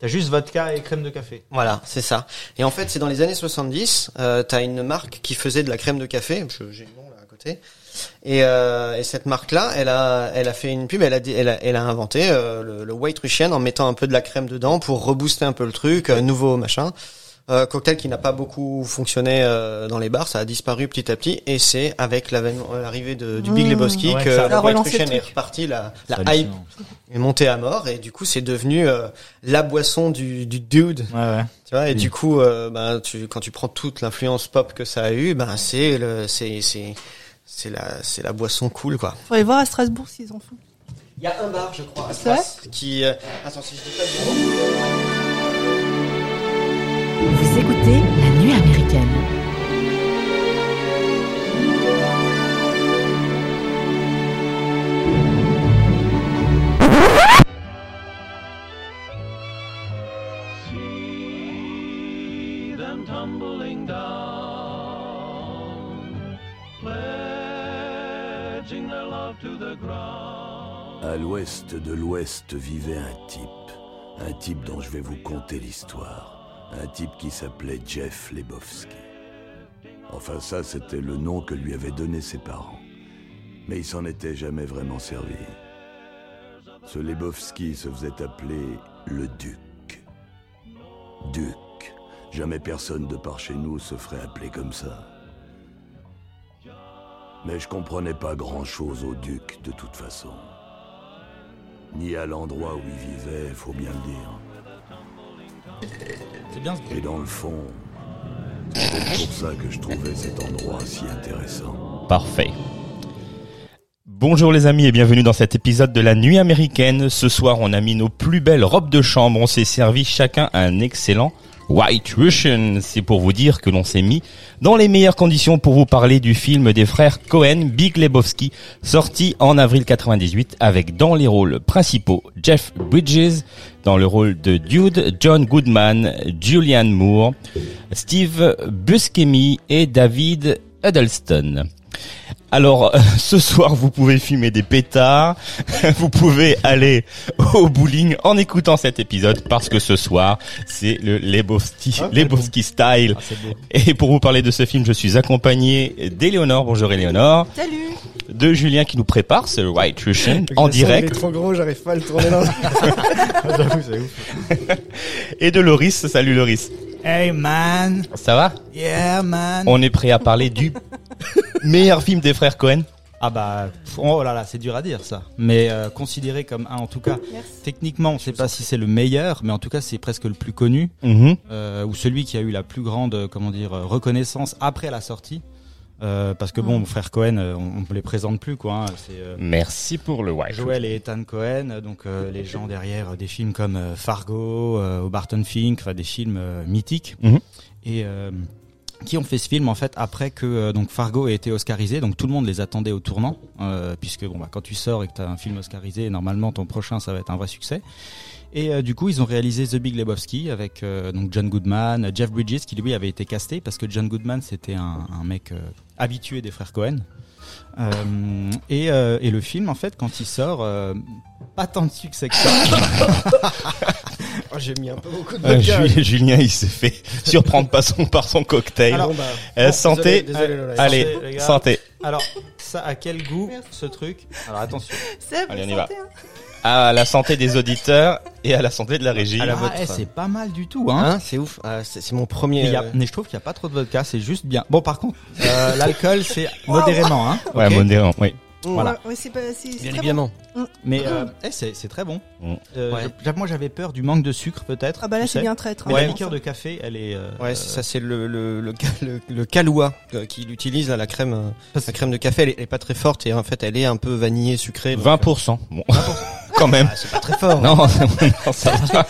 T'as juste vodka et crème de café. Voilà, c'est ça. Et en fait, c'est dans les années 70, euh, t'as une marque qui faisait de la crème de café. J'ai le nom là à côté. Et, euh, et cette marque-là, elle a, elle a fait une pub. Elle a, elle a, elle a inventé euh, le, le White Russian en mettant un peu de la crème dedans pour rebooster un peu le truc, euh, nouveau machin. Euh, cocktail qui n'a pas beaucoup fonctionné euh, dans les bars, ça a disparu petit à petit, et c'est avec euh, l'arrivée du Big Mmh. Lebowski Ouais, que ça a le White relancé le Russian est truc. reparti, la, la hype est montée à mort, et du coup c'est devenu euh, la boisson du, du dude Ouais, ouais. tu vois, et Oui. du coup, euh, ben, tu, quand tu prends toute l'influence pop que ça a eu, ben, c'est le, c'est, c'est, c'est la, c'est la boisson cool, quoi. Faut aller voir à Strasbourg s'ils en font. Il y a un bar, je crois, à C'est vrai Stras, qui, euh, attends, si je dis pas de. Vous écoutez La Nuit américaine. see them tumbling down, pledging their love to the ground. À l'ouest de l'ouest vivait un type. Un type dont je vais vous conter l'histoire. Un type qui s'appelait Jeff Lebowski. Enfin ça, c'était le nom que lui avaient donné ses parents. Mais il s'en était jamais vraiment servi. Ce Lebowski se faisait appeler le Duc. Duc. Jamais personne de par chez nous se ferait appeler comme ça. Mais je comprenais pas grand-chose au duc de toute façon. Ni à l'endroit où il vivait, faut bien le dire. C'est bien ce Et dans le fond, c'est pour ça que je trouvais cet endroit si intéressant. Parfait. Bonjour les amis et bienvenue dans cet épisode de la nuit américaine. Ce soir, on a mis nos plus belles robes de chambre. On s'est servi chacun un excellent White Russian. C'est pour vous dire que l'on s'est mis dans les meilleures conditions pour vous parler du film des frères Cohen, Big Lebowski, sorti en avril 98 avec dans les rôles principaux Jeff Bridges, dans le rôle de Dude, John Goodman, Julianne Moore, Steve Buscemi et David Huddleston. Alors, euh, ce soir, vous pouvez fumer des pétards, vous pouvez aller au bowling en écoutant cet épisode parce que ce soir, c'est le Lebowski, Lebowski style. Ah, c'est. Et pour vous parler de ce film, je suis accompagné d'Éléonore. Bonjour Éléonore. Salut De Julien qui nous prépare ce White Russian en direct. trop gros, j'arrive pas à le tourner dans J'avoue, c'est ouf. Et de Loris. Salut Loris. Hey man, Ça va? yeah man. On est prêt à parler du meilleur film des frères Cohen. Ah bah, oh là là, c'est dur à dire ça. Mais euh, considéré comme un, en tout cas, Merci. techniquement, on sait pas si c'est le meilleur, mais en tout cas, c'est presque le plus connu, Mhm. euh, ou celui qui a eu la plus grande, euh, comment dire, reconnaissance après la sortie. Euh, parce que bon, Mm. frère Cohen, on, on les présente plus quoi. hein. Euh, Merci pour le White Joel et Ethan Cohen, donc euh, les gens derrière des films comme euh, Fargo, euh, ou Barton Fink, enfin des films euh, mythiques, Mhm. et euh, qui ont fait ce film en fait après que euh, donc Fargo ait été oscarisé, donc tout le monde les attendait au tournant, euh, puisque bon bah quand tu sors et que tu as un film oscarisé, normalement ton prochain ça va être un vrai succès. Et euh, du coup, ils ont réalisé The Big Lebowski avec euh, donc John Goodman, Jeff Bridges qui lui avait été casté parce que John Goodman c'était un, un mec euh, habitué des frères Cohen. Et, et le film en fait quand il sort, pas tant de succès que ça. Oh, j'ai mis un peu beaucoup de Euh, vodka. Ju- Julien, il s'est fait surprendre par son, par son cocktail. Bah, Euh, bon, santé. Désolé, désolé, Lola. Allez, Santé. Alors ça a quel goût Merci. ce truc Alors attention. Allez, on y santé, va. hein. À la santé des auditeurs et à la santé de la régie. Ah, eh, c'est pas mal du tout hein. Hein, c'est ouf. Ah, c'est mon premier. Mais, il y a- euh, mais je trouve qu'il n'y a pas trop de vodka, c'est juste bien. Bon, par contre, euh, l'alcool, c'est modérément, hein. Ouais, ok modérant, oui. Voilà. Ouais, ouais, c'est Bien évidemment. Mais euh, eh, c'est très bon. Mm. Euh, Ouais. je- moi, j'avais peur du manque de sucre, peut-être. bon. Ah bah là, c'est bien traître. Hein, la je liqueur de café, elle est. euh, Ouais, c'est ça, c'est le, le, le, le, le calois euh, qu'il utilise, là, la crème, la crème de café, elle est, elle est pas très forte et en fait, elle est un peu vanillée, sucrée. donc, 20%. Quand même. euh, c'est pas très fort. Non, non, ça va.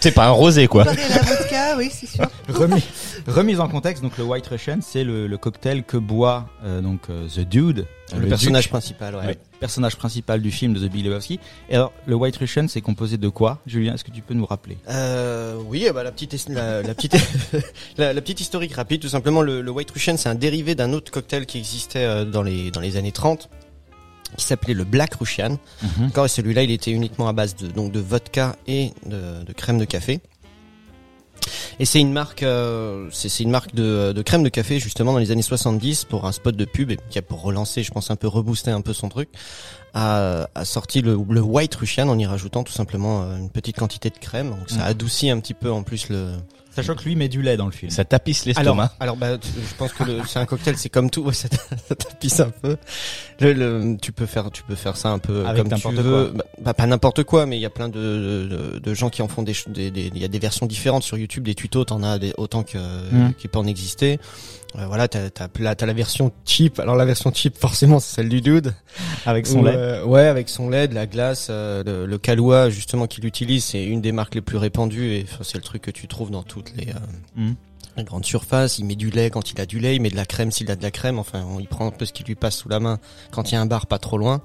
C'est pas un rosé, quoi. La vodka, oui, c'est sûr. remis, remise en contexte, donc le White Russian, c'est le, le cocktail que boit euh, donc euh, The Dude, Le, personnage principal, ouais. personnage principal du film de The Big Lebowski. Et alors, le White Russian, c'est composé de quoi Julien, est-ce que tu peux nous rappeler? Euh, oui, bah, la petite, la, la petite, la, la petite historique rapide, tout simplement. Le, le White Russian, c'est un dérivé d'un autre cocktail qui existait euh, dans les dans les années 30 qui s'appelait le Black Russian. Mhm. Et celui-là, il était uniquement à base de, donc de vodka et de, de crème de café. Et c'est une marque, euh, c'est c'est une marque de, de crème de café justement dans les années 70 pour un spot de pub et qui a pour relancer, je pense un peu rebooster un peu son truc, a, a sorti le, le White Russian en y rajoutant tout simplement euh, une petite quantité de crème. Donc ça Mhm. adoucit un petit peu en plus le. Sachant que lui met du lait dans le film. Ça tapisse l'estomac. alors bah, je pense que c'est un cocktail, c'est comme tout, ouais, ça, ça tapisse un peu. Le, le- tu peux faire, tu peux faire ça un peu Avec comme tu veux. Bah, bah, pas n'importe quoi, mais il y a plein de, de, de gens qui en font des, des, des- il y a des versions différentes sur YouTube, des tutos, t'en as des, autant que Mm. qui peut en exister. Euh, voilà, t'as là, t'as la version cheap. Alors la version cheap, forcément, c'est celle du dude. Avec son Où, lait. euh, ouais, avec son lait, de la glace, euh, le, le Kahlua justement qu'il utilise, c'est une des marques les plus répandues et c'est le truc que tu trouves dans toutes les, euh, Mhm. les grandes surfaces. Il met du lait quand il a du lait, il met de la crème s'il a de la crème. Enfin, on, il prend un peu ce qui lui passe sous la main quand il y a un bar pas trop loin.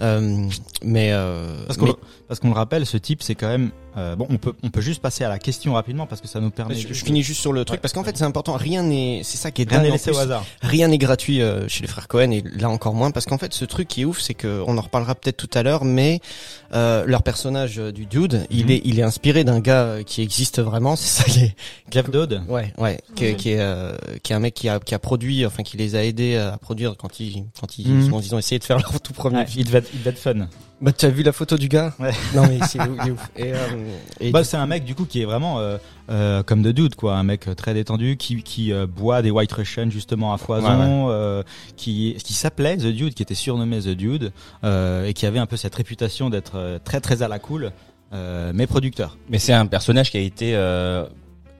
Euh, mais euh, Parce qu'on mais- le, parce qu'on le rappelle, ce type, c'est quand même euh, bon. On peut on peut juste passer à la question rapidement parce que ça nous permet. je, de- je finis juste sur le truc Ouais. parce qu'en fait c'est important. Rien n'est, c'est ça qui est Rien n'est laissé plus. au hasard. Rien n'est gratuit euh, chez les frères Cohen et là encore moins parce qu'en fait ce truc qui est ouf c'est que on en reparlera peut-être tout à l'heure mais euh, leur personnage euh, du dude il Mhm. est il est inspiré d'un gars qui existe vraiment c'est ça qui est Jeff Dodd. ouais ouais qui est qui est, euh, qui est un mec qui a qui a produit enfin qui les a aidés à produire quand ils quand ils, Mhm. ils ont essayé de faire leur tout premier Ouais, film. il devait être, il devait être fun. bah tu as vu la photo du gars Ouais. non mais c'est il est ouf et, euh, et Bah, c'est un mec du coup qui est vraiment euh, euh, comme de Dude quoi, un mec euh, très détendu qui qui euh, boit des White Russian justement à foison, euh, qui qui s'appelait The Dude, qui était surnommé The Dude euh, et qui avait un peu cette réputation d'être euh, très très à la cool, euh, mais producteur. Mais c'est un personnage qui a été euh,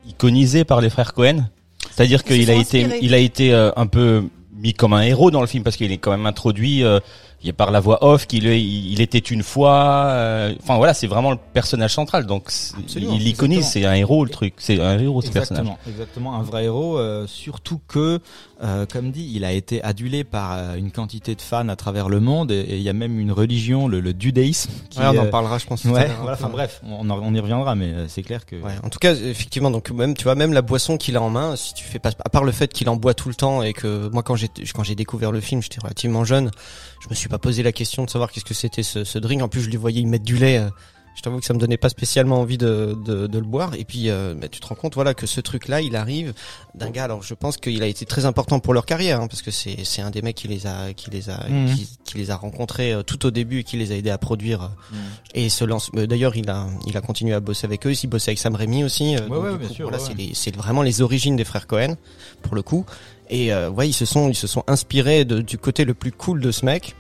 iconisé par les frères Cohen. C'est-à-dire qu'il a été, il a été euh, un peu mis comme un héros dans le film parce qu'il est quand même introduit euh, il est par la voix off qu'il il, était une fois. euh, Enfin voilà, c'est vraiment le personnage central. Donc il l'iconise, c'est un héros le truc. C'est un héros ce personnage. Exactement, exactement, un vrai héros. euh, surtout que, euh, comme dit, il a été adulé par euh, une quantité de fans à travers le monde et il y a même une religion, le, le. Qui, Ouais, on en euh, parlera je pense Ouais, voilà. Enfin bref, on, on y reviendra, mais euh, c'est clair que. Ouais, en tout cas, effectivement, donc même tu vois même la boisson qu'il a en main, si tu fais pas à part le fait qu'il en boit tout le temps et que moi quand j'ai quand j'ai découvert le film, j'étais relativement jeune, je me suis pas posé la question de savoir qu'est-ce que c'était ce, ce drink. En plus, je les voyais y mettre du lait. euh, Je t'avoue que ça me donnait pas spécialement envie de, de, de le boire. Et puis, euh, bah, tu te rends compte, voilà, que ce truc-là, il arrive d'un gars. Alors, je pense qu'il a été très important pour leur carrière, hein, parce que c'est c'est un des mecs qui les a qui les a Mhm. qui, qui les a rencontrés euh, tout au début et qui les a aidés à produire. euh, Mhm. et se lance. euh, D'ailleurs, il a, il a continué à bosser avec eux. Il bossait avec Sam Raimi aussi. Ouais, donc, ouais, du bien coup, sûr, Voilà, ouais, c'est ouais. les- c'est vraiment les origines des frères Cohen, pour le coup. Et euh, ouais, ils se sont, ils se sont inspirés de, du côté le plus cool de ce mec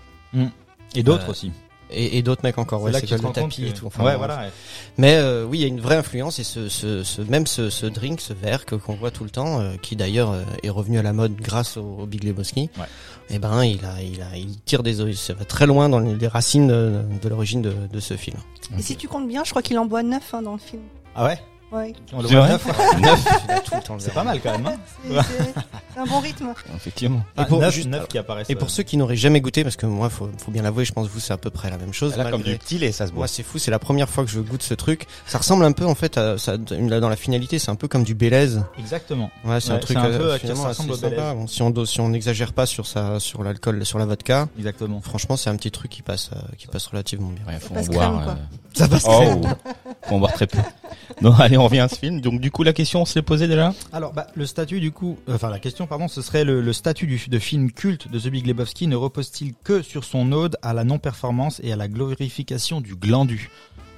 Et d'autres Euh, aussi. Et, et d'autres mecs encore. Ouais, c'est là te le tapis que- et tout. Enfin, ouais, bon, voilà. ouais. Mais euh, oui, il y a une vraie influence et ce, ce, ce même ce, ce drink, ce verre que qu'on voit tout le temps, euh, qui d'ailleurs euh, est revenu à la mode grâce au, au Big Lebowski. Ouais. Et ben, il a, il a, il tire des, ça va très loin dans les, les racines de, de l'origine de, de ce film. Et si tu comptes bien, je crois qu'il en boit neuf hein, dans le film. Ah ouais? Ouais. On le C'est voit vrai neuf fois. Neuf, il a tout le temps le C'est pas mal quand même. Hein C'est un bon rythme. Effectivement. Et pour- neuf, juste- neuf qui apparaissent. Et pour euh, ceux qui n'auraient jamais goûté, parce que moi, faut, faut bien l'avouer, je pense que vous c'est à peu près la même chose. Là comme malgré- du petit lait, ça se boit. Moi, c'est fou, c'est la première fois que je goûte ce truc. Ça ressemble un peu, en fait, à, ça, dans la finalité, c'est un peu comme du Bélez. Exactement. Ouais, c'est un Ouais, truc un euh, peu, euh, finalement ça assez ressemble sympa. Bon, si on si on n'exagère pas sur sa sur l'alcool, sur la vodka, Exactement. franchement, c'est un petit truc qui passe euh, qui passe relativement bien. Ouais, faut en passe boire. Ça passe. Oh, faut en boire très peu. Non, allez, on revient à ce film. Donc du coup, la question, on se l'est posée déjà. Alors, bah, le statut du coup, euh, enfin la question, pardon, ce serait le, statut de film culte de The Big Lebowski ne repose-t-il que sur son ode à la non-performance et à la glorification du glandu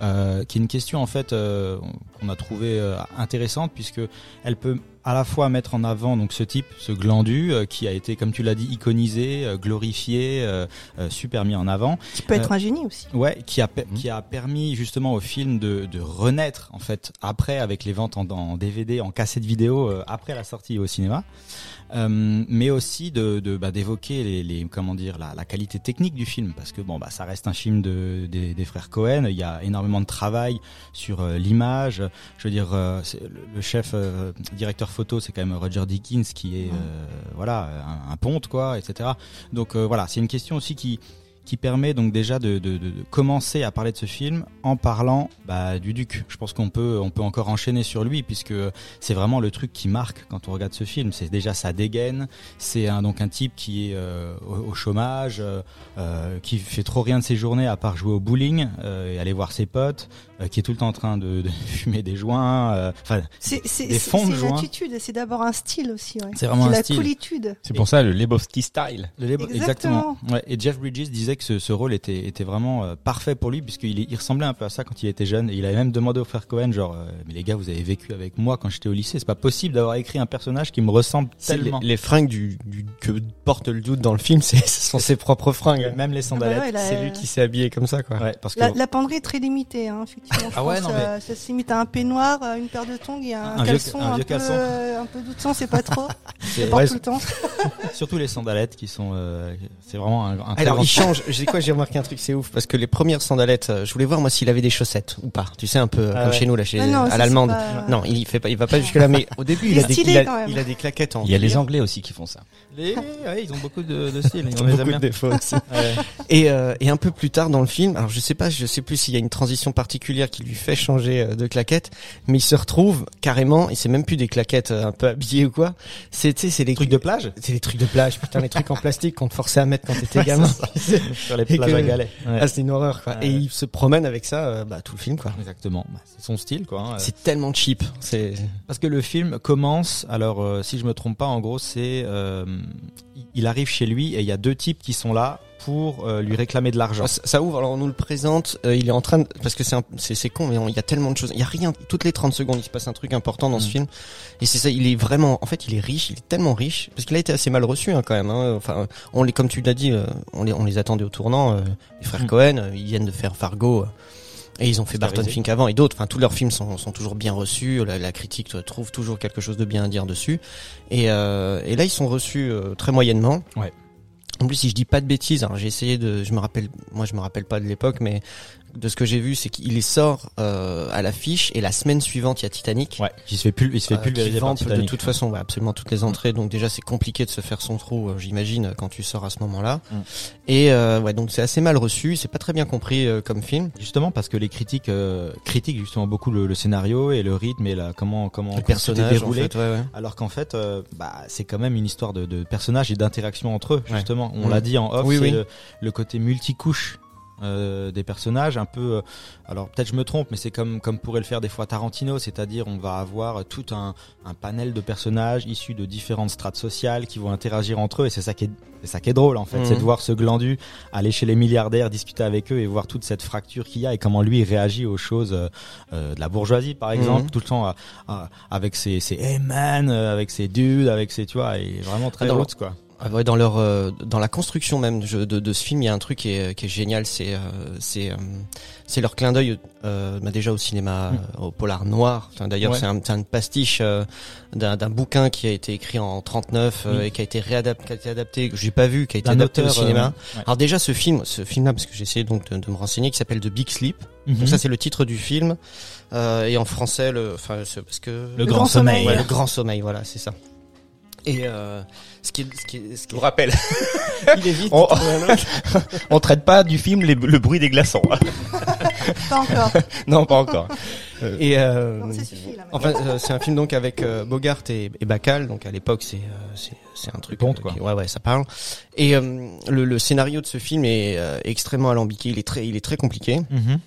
euh, qui est une question en fait euh, qu'on a trouvé euh, intéressante puisque elle peut à la fois mettre en avant donc ce type, ce glandu euh, qui a été comme tu l'as dit iconisé, euh, glorifié, euh, euh, super mis en avant. Qui peut être un génie aussi. Ouais, qui a Mhm. qui a permis justement au film de, de renaître en fait après avec les ventes en, en DVD, en cassette vidéo euh, après la sortie au cinéma, Euh, mais aussi de, de bah, d'évoquer les, les comment dire la, la qualité technique du film parce que bon bah ça reste un film de des, des frères Cohen, il y a énormément de travail sur euh, l'image, je veux dire euh, c'est- le, le chef euh, directeur photo c'est quand même Roger Dickens qui est euh, voilà un, un ponte quoi etc. Donc euh, voilà c'est une question aussi qui qui permet donc déjà de, de, de- de commencer à parler de ce film en parlant bah, du duc. Je pense qu'on peut on peut encore enchaîner sur lui puisque c'est vraiment le truc qui marque quand on regarde ce film. C'est déjà sa dégaine. C'est un, donc un type qui est euh, au, au chômage, qui fait trop rien de ses journées à part jouer au bowling et aller voir ses potes, qui est tout le temps en train de, de fumer des joints. euh, Enfin, C'est c'est- Des c'est- fonds de c'est joint. l'attitude, c'est d'abord un style aussi. Ouais. C'est vraiment un la style. coolitude. C'est pour ça le Lebowski style. Le Lebo- Exactement. Ouais. Et Jeff Bridges disait que ce, ce rôle était, était vraiment euh, parfait pour lui puisqu'il il ressemblait un peu à ça quand il était jeune. Et il avait même demandé aux frères Cohen, genre, euh, mais les gars, vous avez vécu avec moi quand j'étais au lycée. C'est pas possible d'avoir écrit un personnage qui me ressemble C'est les, tellement. les fringues du, du- que porte le doute dans le film, c'est ce sont ses propres fringues. Même les Ah bah sandalettes. ouais, C'est lui qui s'est habillé comme ça, quoi. Ouais, parce que La, la penderie est très limitée, hein, effectivement. Ah ouais, non, euh, ça se limite à un peignoir, une paire de tongs et un, Un vieux- caleçon un un, vieux peu, caleçon. euh, un peu doutant, c'est pas trop. c'est- ouais, tout le temps. surtout les sandalettes qui sont, euh, c'est vraiment un, un Alors il change. J'ai quoi J'ai remarqué un truc, c'est ouf parce que les premières sandalettes, je voulais voir moi s'il avait des chaussettes ou pas. Tu sais un peu Ah comme ouais. chez nous là, chez Ah non, à l'allemande. pas- Non, il fait pas, il va pas jusque là. Mais au début, il, Il a des, il, a, il des claquettes en. Il y a les. Anglais aussi qui font ça. Les, ouais, ils ont beaucoup de, de style. Ils On ont les beaucoup de défauts aussi. Ouais. Et, euh, et un peu plus tard dans le film, alors je sais pas, je sais plus s'il y a une transition particulière qui lui fait changer euh, de claquettes, mais il se retrouve carrément, et c'est même plus des claquettes euh, un peu habillées ou quoi, c'est tu sais, c'est les Trucs de plage c'est les trucs de plage, putain les trucs en plastique qu'on te forçait à mettre quand t'étais gamin. sur les plages que- à galets. Ouais. ah c'est une horreur quoi. Ouais. Et il se promène avec ça, euh, bah tout le film quoi. Exactement. Bah, c'est son style, quoi. hein. C'est tellement cheap. C'est Parce que le film commence, alors euh, si je me trompe pas, en gros c'est, euh, il- il arrive chez lui et il y a deux types qui sont là pour euh, lui réclamer de l'argent. ça, ça ouvre. Alors on nous le présente. euh, il est en train de parce que c'est con, mais il y a tellement de choses. Il y a rien. Toutes les 30 secondes, il se passe un truc important dans ce Mm. film. Et c'est ça. Il est vraiment. En fait, il est riche. Il est tellement riche parce qu'il a été assez mal reçu hein, quand même. Hein. Enfin, on les comme tu l'as dit, euh, on les on les attendait au tournant. euh, les frères Mm. Cohen, ils viennent de faire Fargo. et ils ont fait Barton. Fink avant et d'autres. Enfin, tous leurs films sont, sont toujours bien reçus. La, la critique trouve toujours quelque chose de bien à dire dessus. Et, euh, et là, ils sont reçus euh, très moyennement. Ouais. En plus, si je dis pas de bêtises, alors j'ai essayé de, je me rappelle, moi je me rappelle pas de l'époque, mais de ce que j'ai vu, c'est qu'il les sort euh, à l'affiche et la semaine suivante il y a Titanic. Ouais, il se fait plus, il se fait euh, pulvériser par de toute façon ouais, absolument toutes les entrées donc déjà c'est compliqué de se faire son trou euh, j'imagine quand tu sors à ce moment-là Mm. et euh, ouais donc c'est assez mal reçu c'est pas très bien compris euh, comme film Justement parce que les critiques euh, critiquent justement beaucoup le, le scénario et le rythme et la comment comment le personnage en déroulé. fait ouais, ouais. Alors qu'en fait, euh, bah, c'est quand même une histoire de, de personnages et d'interaction entre eux. Justement, on Mm. l'a dit en off, Oui, c'est oui. le, le côté multicouche euh, des personnages, un peu. euh, alors peut-être je me trompe, mais c'est comme comme pourrait le faire des fois Tarantino, c'est-à-dire on va avoir tout un, un panel de personnages issus de différentes strates sociales qui vont interagir entre eux, et c'est ça qui est c'est ça qui est drôle en fait, Mhm. c'est de voir ce glandu aller chez les milliardaires, discuter avec eux et voir toute cette fracture qu'il y a et comment lui réagit aux choses euh, euh, de la bourgeoisie par exemple, Mhm. tout le temps à- à- avec ses, ses hey man, euh, avec ses dudes, avec ses tu vois, et vraiment très roots quoi. Ah ouais, dans leur euh, dans la construction même de, de, de ce film, il y a un truc qui est, qui est génial, c'est euh, c'est euh, c'est leur clin d'œil euh, bah déjà au cinéma euh, au polar noir. Enfin, D'ailleurs, Ouais. c'est un, c'est un pastiche euh, d'un d'un bouquin qui a été écrit en 39 euh, Oui. et qui a été réadapté, qui a été adapté, que j'ai pas vu, qui a été adapté au cinéma. euh, ouais. Alors déjà, ce film, ce film-là, parce que j'ai essayé donc de, de me renseigner, qui s'appelle The Big Sleep. Mhm. Donc ça, c'est le titre du film euh, et en français, le, enfin, c'est parce que le, grand sommeil. Ouais, le grand sommeil, voilà, c'est ça. Et euh, ce qui ce qui ce Je vous rappelle, il est vite. on, on traite pas du film les- le bruit des glaçons. Pas encore. non, pas encore. Et euh, Non, ça suffit là. enfin, euh, c'est un film donc avec euh, Bogart et, et Bacall. Donc à l'époque, c'est euh, c'est c'est un truc. Euh, quoi. qui- ouais, ouais, ça parle. Et euh, le, le scénario de ce film est euh, extrêmement alambiqué. Il est très, il est très compliqué. Mhm.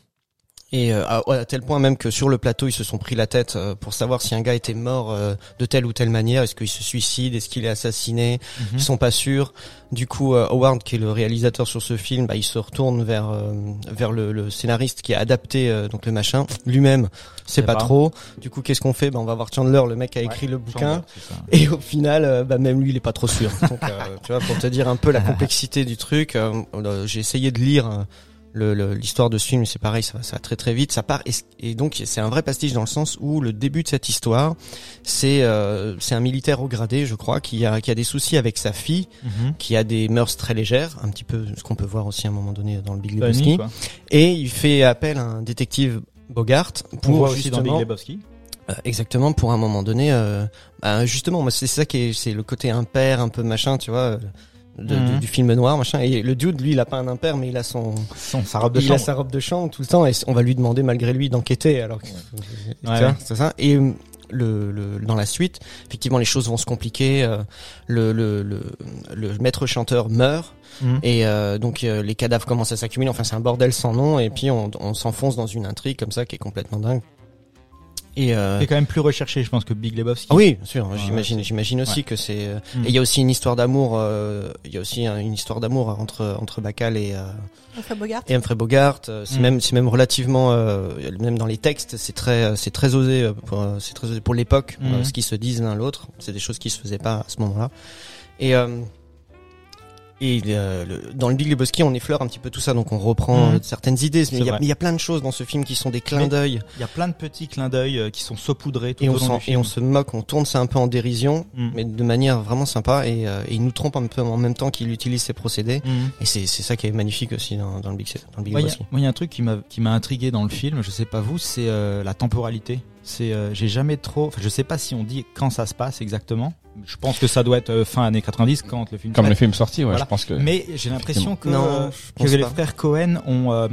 Et euh, à, à tel point même que sur le plateau, ils se sont pris la tête euh, pour savoir si un gars était mort euh, de telle ou telle manière. Est-ce qu'il se suicide? Est-ce qu'il est assassiné? Mhm. Ils sont pas sûrs. Du coup, euh, Howard, qui est le réalisateur sur ce film, bah, il se retourne vers euh, vers le, le scénariste qui a adapté euh, donc le machin. Lui-même, c'est pas, pas. trop. Du coup, qu'est-ce qu'on fait? Bah, On va voir Chandler, le mec qui a écrit le bouquin. Chandler. Et au final, bah, même lui, il est pas trop sûr. Donc, euh, tu vois, pour te dire un peu la complexité du truc, j'ai essayé de lire euh, l'histoire de ce film. C'est pareil, ça va, ça va très très vite. Ça part et, et donc c'est un vrai pastiche dans le sens où le début de cette histoire, c'est euh, c'est un militaire au gradé, je crois, qui a qui a des soucis avec sa fille, Mhm. qui a des mœurs très légères, un petit peu ce qu'on peut voir aussi à un moment donné dans le Big Lebowski. Et il fait appel à un détective Bogart On pour voit aussi dans Big justement Lebowski. euh, exactement pour un moment donné euh, bah, justement c'est ça qui est c'est le côté impair un peu machin tu vois euh, de- Mhm. du, du film noir, machin. Et le dude, lui, il a pas un impair, mais il a son, Son, sa robe de il chambre. a sa robe de chambre tout le temps, et on va lui demander malgré lui d'enquêter. Alors, que- tu Ouais. vois, c'est ça. Et euh, le, le, dans la suite, effectivement, les choses vont se compliquer. euh, le, le, le, le maître chanteur meurt. Mhm. Et euh, donc euh, les cadavres commencent à s'accumuler. Enfin, c'est un bordel sans nom. Et puis on, on s'enfonce dans une intrigue comme ça qui est complètement dingue. Et euh, C'est quand même plus recherché, je pense, que Big Lebowski. ah oui, bien sûr. Ouais, j'imagine, j'imagine aussi ouais. que c'est. euh, Mm. Et il y a aussi une histoire d'amour. euh, Il y a aussi un- une histoire d'amour entre entre Bacall et euh, Humphrey Bogart. et Humphrey Bogart. euh, C'est Mm. même c'est même relativement euh, même dans les textes, c'est très c'est très osé euh, pour c'est très osé pour l'époque Mm. euh, ce qu'ils se disent l'un l'autre. C'est des choses qui se faisaient pas à ce moment-là. Et euh, et euh, le- dans le Big Lebowski, on effleure un petit peu tout ça, donc on reprend Mhm. euh, certaines idées. Mais il y, a, y plein de choses dans ce film qui sont des clins d'œil Il y a plein de petits clins d'œil euh, qui sont saupoudrés tout et au on, long du et film. on se moque, on tourne ça un peu en dérision, Mm. mais de manière vraiment sympa. Et, euh, et il nous trompe un peu en même temps qu'il utilise ses procédés. Mhm. Et c'est ça qui est magnifique aussi dans, dans le Big, dans le Big a- Lebowski. moi, il y a un truc qui m'a qui m'a intrigué dans le film, je sais pas vous, c'est euh, la temporalité. C'est euh, j'ai jamais trop, enfin, je sais pas si on dit quand ça se passe exactement. Je pense que ça doit être euh, fin années 90 quand le film. Comme le film sorti, ouais, Voilà. je pense que. Mais j'ai l'impression que, Non, euh, que les frères Cohen ont, euh,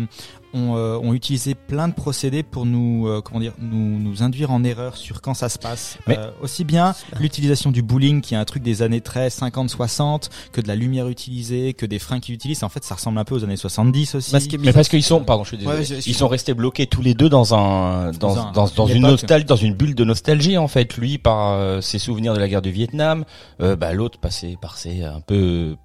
ont, euh, ont utilisé plein de procédés pour nous, euh, comment dire, nous, nous induire en erreur sur quand ça se passe. Mais- Euh, aussi bien l'utilisation du bowling, qui est un truc des années 13, 50, 60, que de la lumière utilisée, que des freins qu'ils utilisent. En fait, ça ressemble un peu aux années 70 aussi. Ce qui est Mais parce qu'ils sont, pardon, je suis désolé, Ouais, ils sont restés bloqués tous les deux dans un, dans, Dans un- dans, dans une nostalgie, dans une bulle de nostalgie en fait. Lui par euh, ses souvenirs de la guerre du Vietnam, euh, bah l'autre passé par ses un peu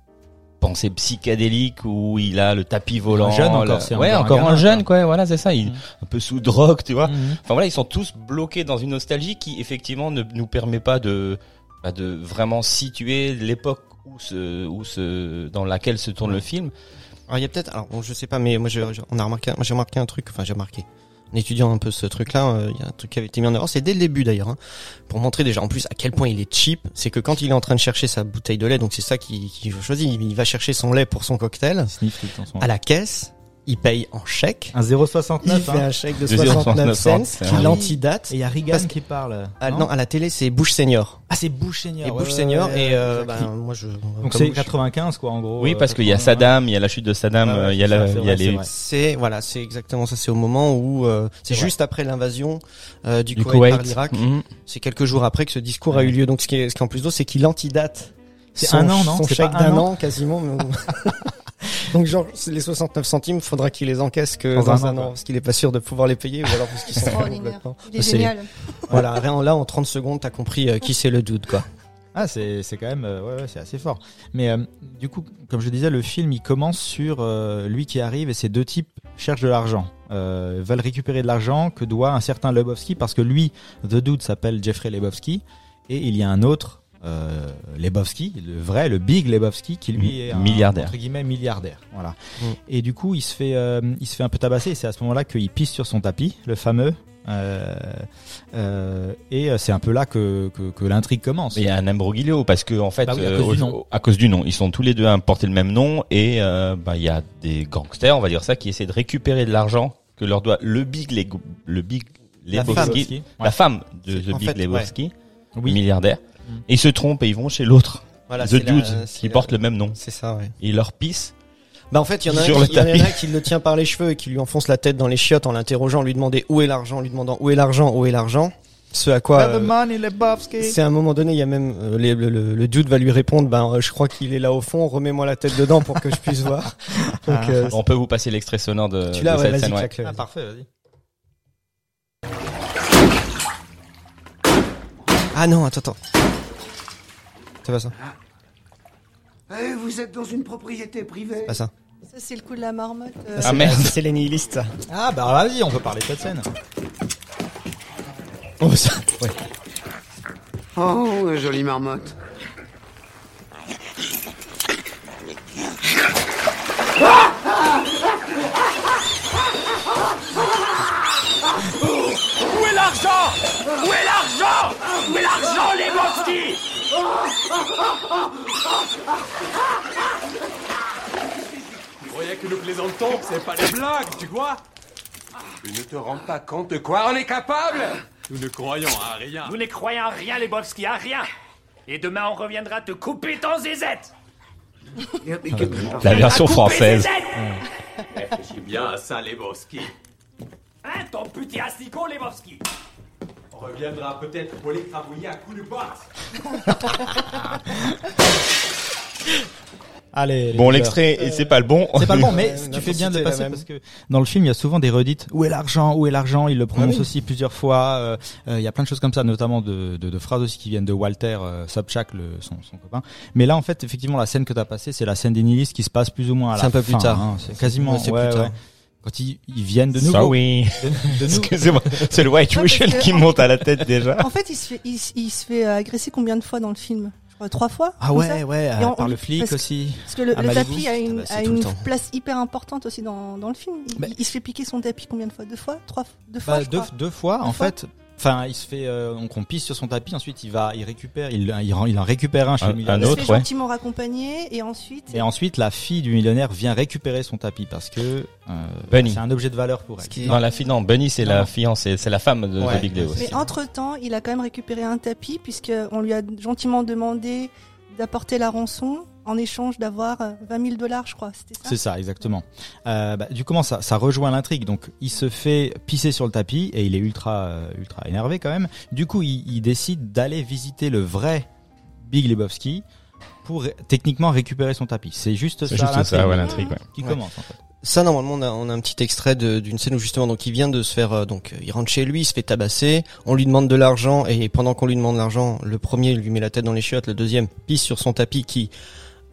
pensées psychédéliques où il a le tapis volant. Un jeune encore, c'est ouais, encore un encore un, gamin, jeune quoi. Voilà, c'est ça. Il Mhm. un peu sous drogue, tu vois. Mhm. Enfin voilà, ils sont tous bloqués dans une nostalgie qui effectivement ne nous permet pas de bah, de vraiment situer l'époque où se, où se, dans laquelle se tourne le film. Alors il y a peut-être, alors bon, je sais pas, mais moi je, je- on a remarqué, moi j'ai remarqué un truc, enfin j'ai remarqué. En étudiant un peu ce truc-là, euh, il y a un truc qui avait été mis en avant, c'est dès le début d'ailleurs, hein, pour montrer déjà en plus à quel point il est cheap. C'est que quand il est en train de chercher sa bouteille de lait, donc c'est ça qu'il choisit, il, va chercher son lait pour son cocktail à la caisse, il paye en chèque, Un 0,69. il fait hein. un chèque de De 69 cents, 69 qu'il cents. antidate. Et il y a Reagan qui parle. Ah, non, à la télé c'est Bush Senior. Ah, c'est Bush Senior. Et Bush ouais, Senior ouais, et euh, ben, moi je. Donc c'est Bush- 95 quoi en gros. Oui, euh, parce qu'il y a 80, Saddam, il y a la chute de Saddam, euh, il y a, la, il y a les, c'est voilà, c'est exactement ça. C'est au moment où euh, c'est vrai. juste après l'invasion euh, du, du Koweït, Koweït. par l'Irak. Mhm. C'est quelques jours après que ce discours a eu lieu. Donc ce qui est, ce qui est en plus d'eau, c'est qu'il antidate. C'est son- un an, non Son C'est chèque pas un d'un an an quasiment. mais Donc genre les 69 centimes, faudra qu'il les encaisse que Dans dans, un an, parce qu'il est pas sûr de pouvoir les payer ou alors parce qu'ils sont complètement. Il est C'est- génial. Voilà, rien là en 30 secondes, t'as compris euh, qui c'est le doute quoi. Ah, c'est c'est quand même euh, ouais, ouais c'est assez fort. Mais euh, du coup, comme je disais, le film il commence sur euh, lui qui arrive et ces deux types cherchent de l'argent, euh, veulent récupérer de l'argent que doit un certain Lebowski parce que lui, The Dude s'appelle Jeffrey Lebowski et il y a un autre euh, Lebowski, le vrai, le Big Lebowski qui lui est un, Milliardaire. entre guillemets milliardaire. Voilà. Mm. Et du coup, il se fait euh, il se fait un peu tabasser. et C'est à ce moment-là qu'il pisse sur son tapis, le fameux. Euh, euh, et c'est un peu là que, que, que l'intrigue commence. Il y a un imbroglio parce que en fait, Bah oui, à cause du nom. à cause du nom, ils sont tous les deux à porter le même nom et bah il y a des gangsters, on va dire ça, qui essaient de récupérer de l'argent que leur doit le Big le Big La Lebowski, la femme de The en Big fait, Lebowski, Oui. milliardaire. Mm. Et ils se trompent et ils vont chez l'autre, Voilà, The c'est la- qui la- porte le même nom. C'est ça, ouais. Et ils leur pissent. Bah en fait, il y en a un, qui- il y en a tapis. un qui le tient par les cheveux et qui lui enfonce la tête dans les chiottes en l'interrogeant, lui demandant où est l'argent, lui demandant où est l'argent, où est l'argent. Ce à quoi euh, c'est à un moment donné, il y a même euh, les- le, le, le dude va lui répondre, ben euh, je crois qu'il est là au fond, remets-moi la tête dedans pour que je puisse voir. Donc Ah. On peut vous passer l'extrait sonore de, tu de l'as, ouais, cette vas-y, scène. ouais. Ah, parfait, vas-y. Ah non, attends, attends. C'est pas ça, Eh, vous êtes dans une propriété privée. pas ça. Ça, c'est le coup de la marmotte. euh, Ah, C'est- merde. C'est les nihilistes. Ah bah vas-y, on peut parler de cette scène. Oh, ça. Ouais. Oh, jolie marmotte. L'argent Où est l'argent Où est l'argent, les Lebowski Tu croyais que nous plaisantons, c'est pas des blagues, tu vois Tu ne te rends pas compte de quoi on est capable Nous ne croyons à rien. Nous ne croyons à rien, les Lebowski, à rien Et demain, on reviendra te couper ton zézette La version française. Réfléchis bien à ça, Lebowski. Hein, ton petit asticot, Lebowski? On reviendra peut-être pour l'écrabouiller à coups de botte. Allez. les Bon, l'extrait, et c'est pas le bon. C'est pas le bon, mais Euh, tu fais bien de passer parce que dans le film, il y a souvent des redites. Où est l'argent? Où est l'argent? Il le prononce Ah oui. aussi plusieurs fois. euh, euh, Il y a plein de choses comme ça, notamment de, de, de phrases aussi qui viennent de Walter euh, Sobchak, le, son, son copain. Mais là, en fait, effectivement, la scène que t'as passée, c'est la scène des nihilistes qui se passe plus ou moins à la C'est un peu plus fin, tard. hein. C'est quasiment. Ouais, c'est ouais, plus tard. ouais. Quand ils, ils viennent de nouveau. Sorry. De, de nouveau. Excusez-moi. C'est le White Russian que- qui monte à la tête déjà. En fait, il se fait, il, se- il se fait agresser combien de fois dans le film? Je crois trois fois. Ah ouais, ouais, on- par on- le flic parce que- aussi. Parce que le, le tapis a une, Ah bah, a une temps. place hyper importante aussi dans, dans le film. Il, Bah- il se fait piquer son tapis combien de fois? Deux fois? Trois Deux fois Bah, je deux, crois. deux fois, en fois. fait. Enfin, il se fait, euh, donc on pisse sur son tapis. Ensuite, il va, il récupère, il, il, rend- il en récupère un chez Un- le millionnaire. un Il se autre, fait ouais. gentiment raccompagner et ensuite. Et ensuite, la fille du millionnaire vient récupérer son tapis parce que euh, Bunny. c'est un objet de valeur pour elle. Qui Non, la fille, non, Bunny, c'est la fiancée, c'est la femme de, Ouais. de Big aussi. Mais entre temps, il a quand même récupéré un tapis puisque on lui a gentiment demandé d'apporter la rançon en échange d'avoir euh, 20 000 dollars, je crois. C'était ça? C'est ça, exactement. Euh, bah, du coup, ça, ça rejoint l'intrigue? Donc, il se fait pisser sur le tapis et il est ultra, euh, ultra énervé quand même. Du coup, il, il décide d'aller visiter le vrai Big Lebowski pour techniquement récupérer son tapis. C'est juste C'est ça, juste ça, l'intrigue ouais, l'intrigue, ouais. qui Ouais. commence en fait. Ça normalement on a, on a un petit extrait de- d'une scène où justement donc il vient de se faire euh, donc euh, il rentre chez lui, il se fait tabasser, on lui demande de l'argent et pendant qu'on lui demande l'argent, le premier lui met la tête dans les chiottes, le deuxième pisse sur son tapis qui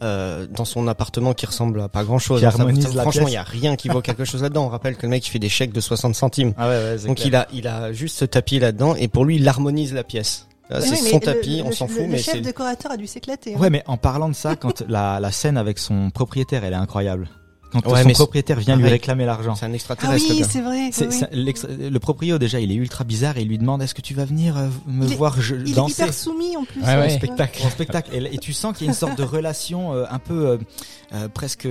euh, dans son appartement qui ressemble à pas grand chose. Qui harmonise la franchement, pièce. il y a rien qui vaut quelque chose là-dedans. On rappelle que le mec il fait des chèques de 60 centimes. Ah ouais, ouais, Donc clair. il a il a juste ce tapis là-dedans et pour lui il harmonise la pièce. Mais C'est oui, son tapis, le- on s'en fout Le mais chef décorateur a dû s'éclater. hein. Ouais, mais en parlant de ça, quand la, la scène avec son propriétaire, elle est incroyable. Quand Ouais, son propriétaire vient lui réclamer l'argent. c'est un Ah extraterrestre. oui, c'est vrai. C'est, oui, c'est- l'extra- le proprio déjà, il est ultra bizarre et il lui demande est-ce que tu vas venir euh, me Il est- voir je, Il est hyper soumis en plus. Ouais, ouais. spectacle, spectacle. Et, et tu sens qu'il y a une sorte de relation euh, un peu euh, euh, presque,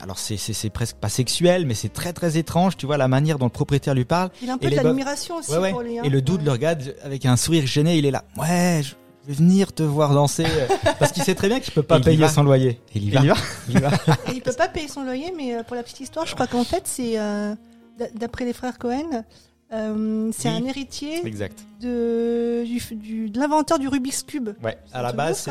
alors c'est, c'est, c'est presque pas sexuel, mais c'est très très étrange. Tu vois la manière dont le propriétaire lui parle. Il a un Et peu de les bo- l'admiration aussi Ouais, ouais. pour lui. hein. Et le Ouais. le regarde avec un sourire gêné. Il est là. Ouais, je vais venir te voir danser euh, parce qu'il sait très bien qu'il peut pas il payer va. son loyer. Il y va. il y va. Il va. Il peut pas payer son loyer, mais euh, pour la petite histoire, je crois qu'en fait, c'est euh, d'a- d'après les frères Cohen, euh, c'est Oui. un héritier Exact. de, du, du- de l'inventeur du Rubik's Cube. Ouais. À la base,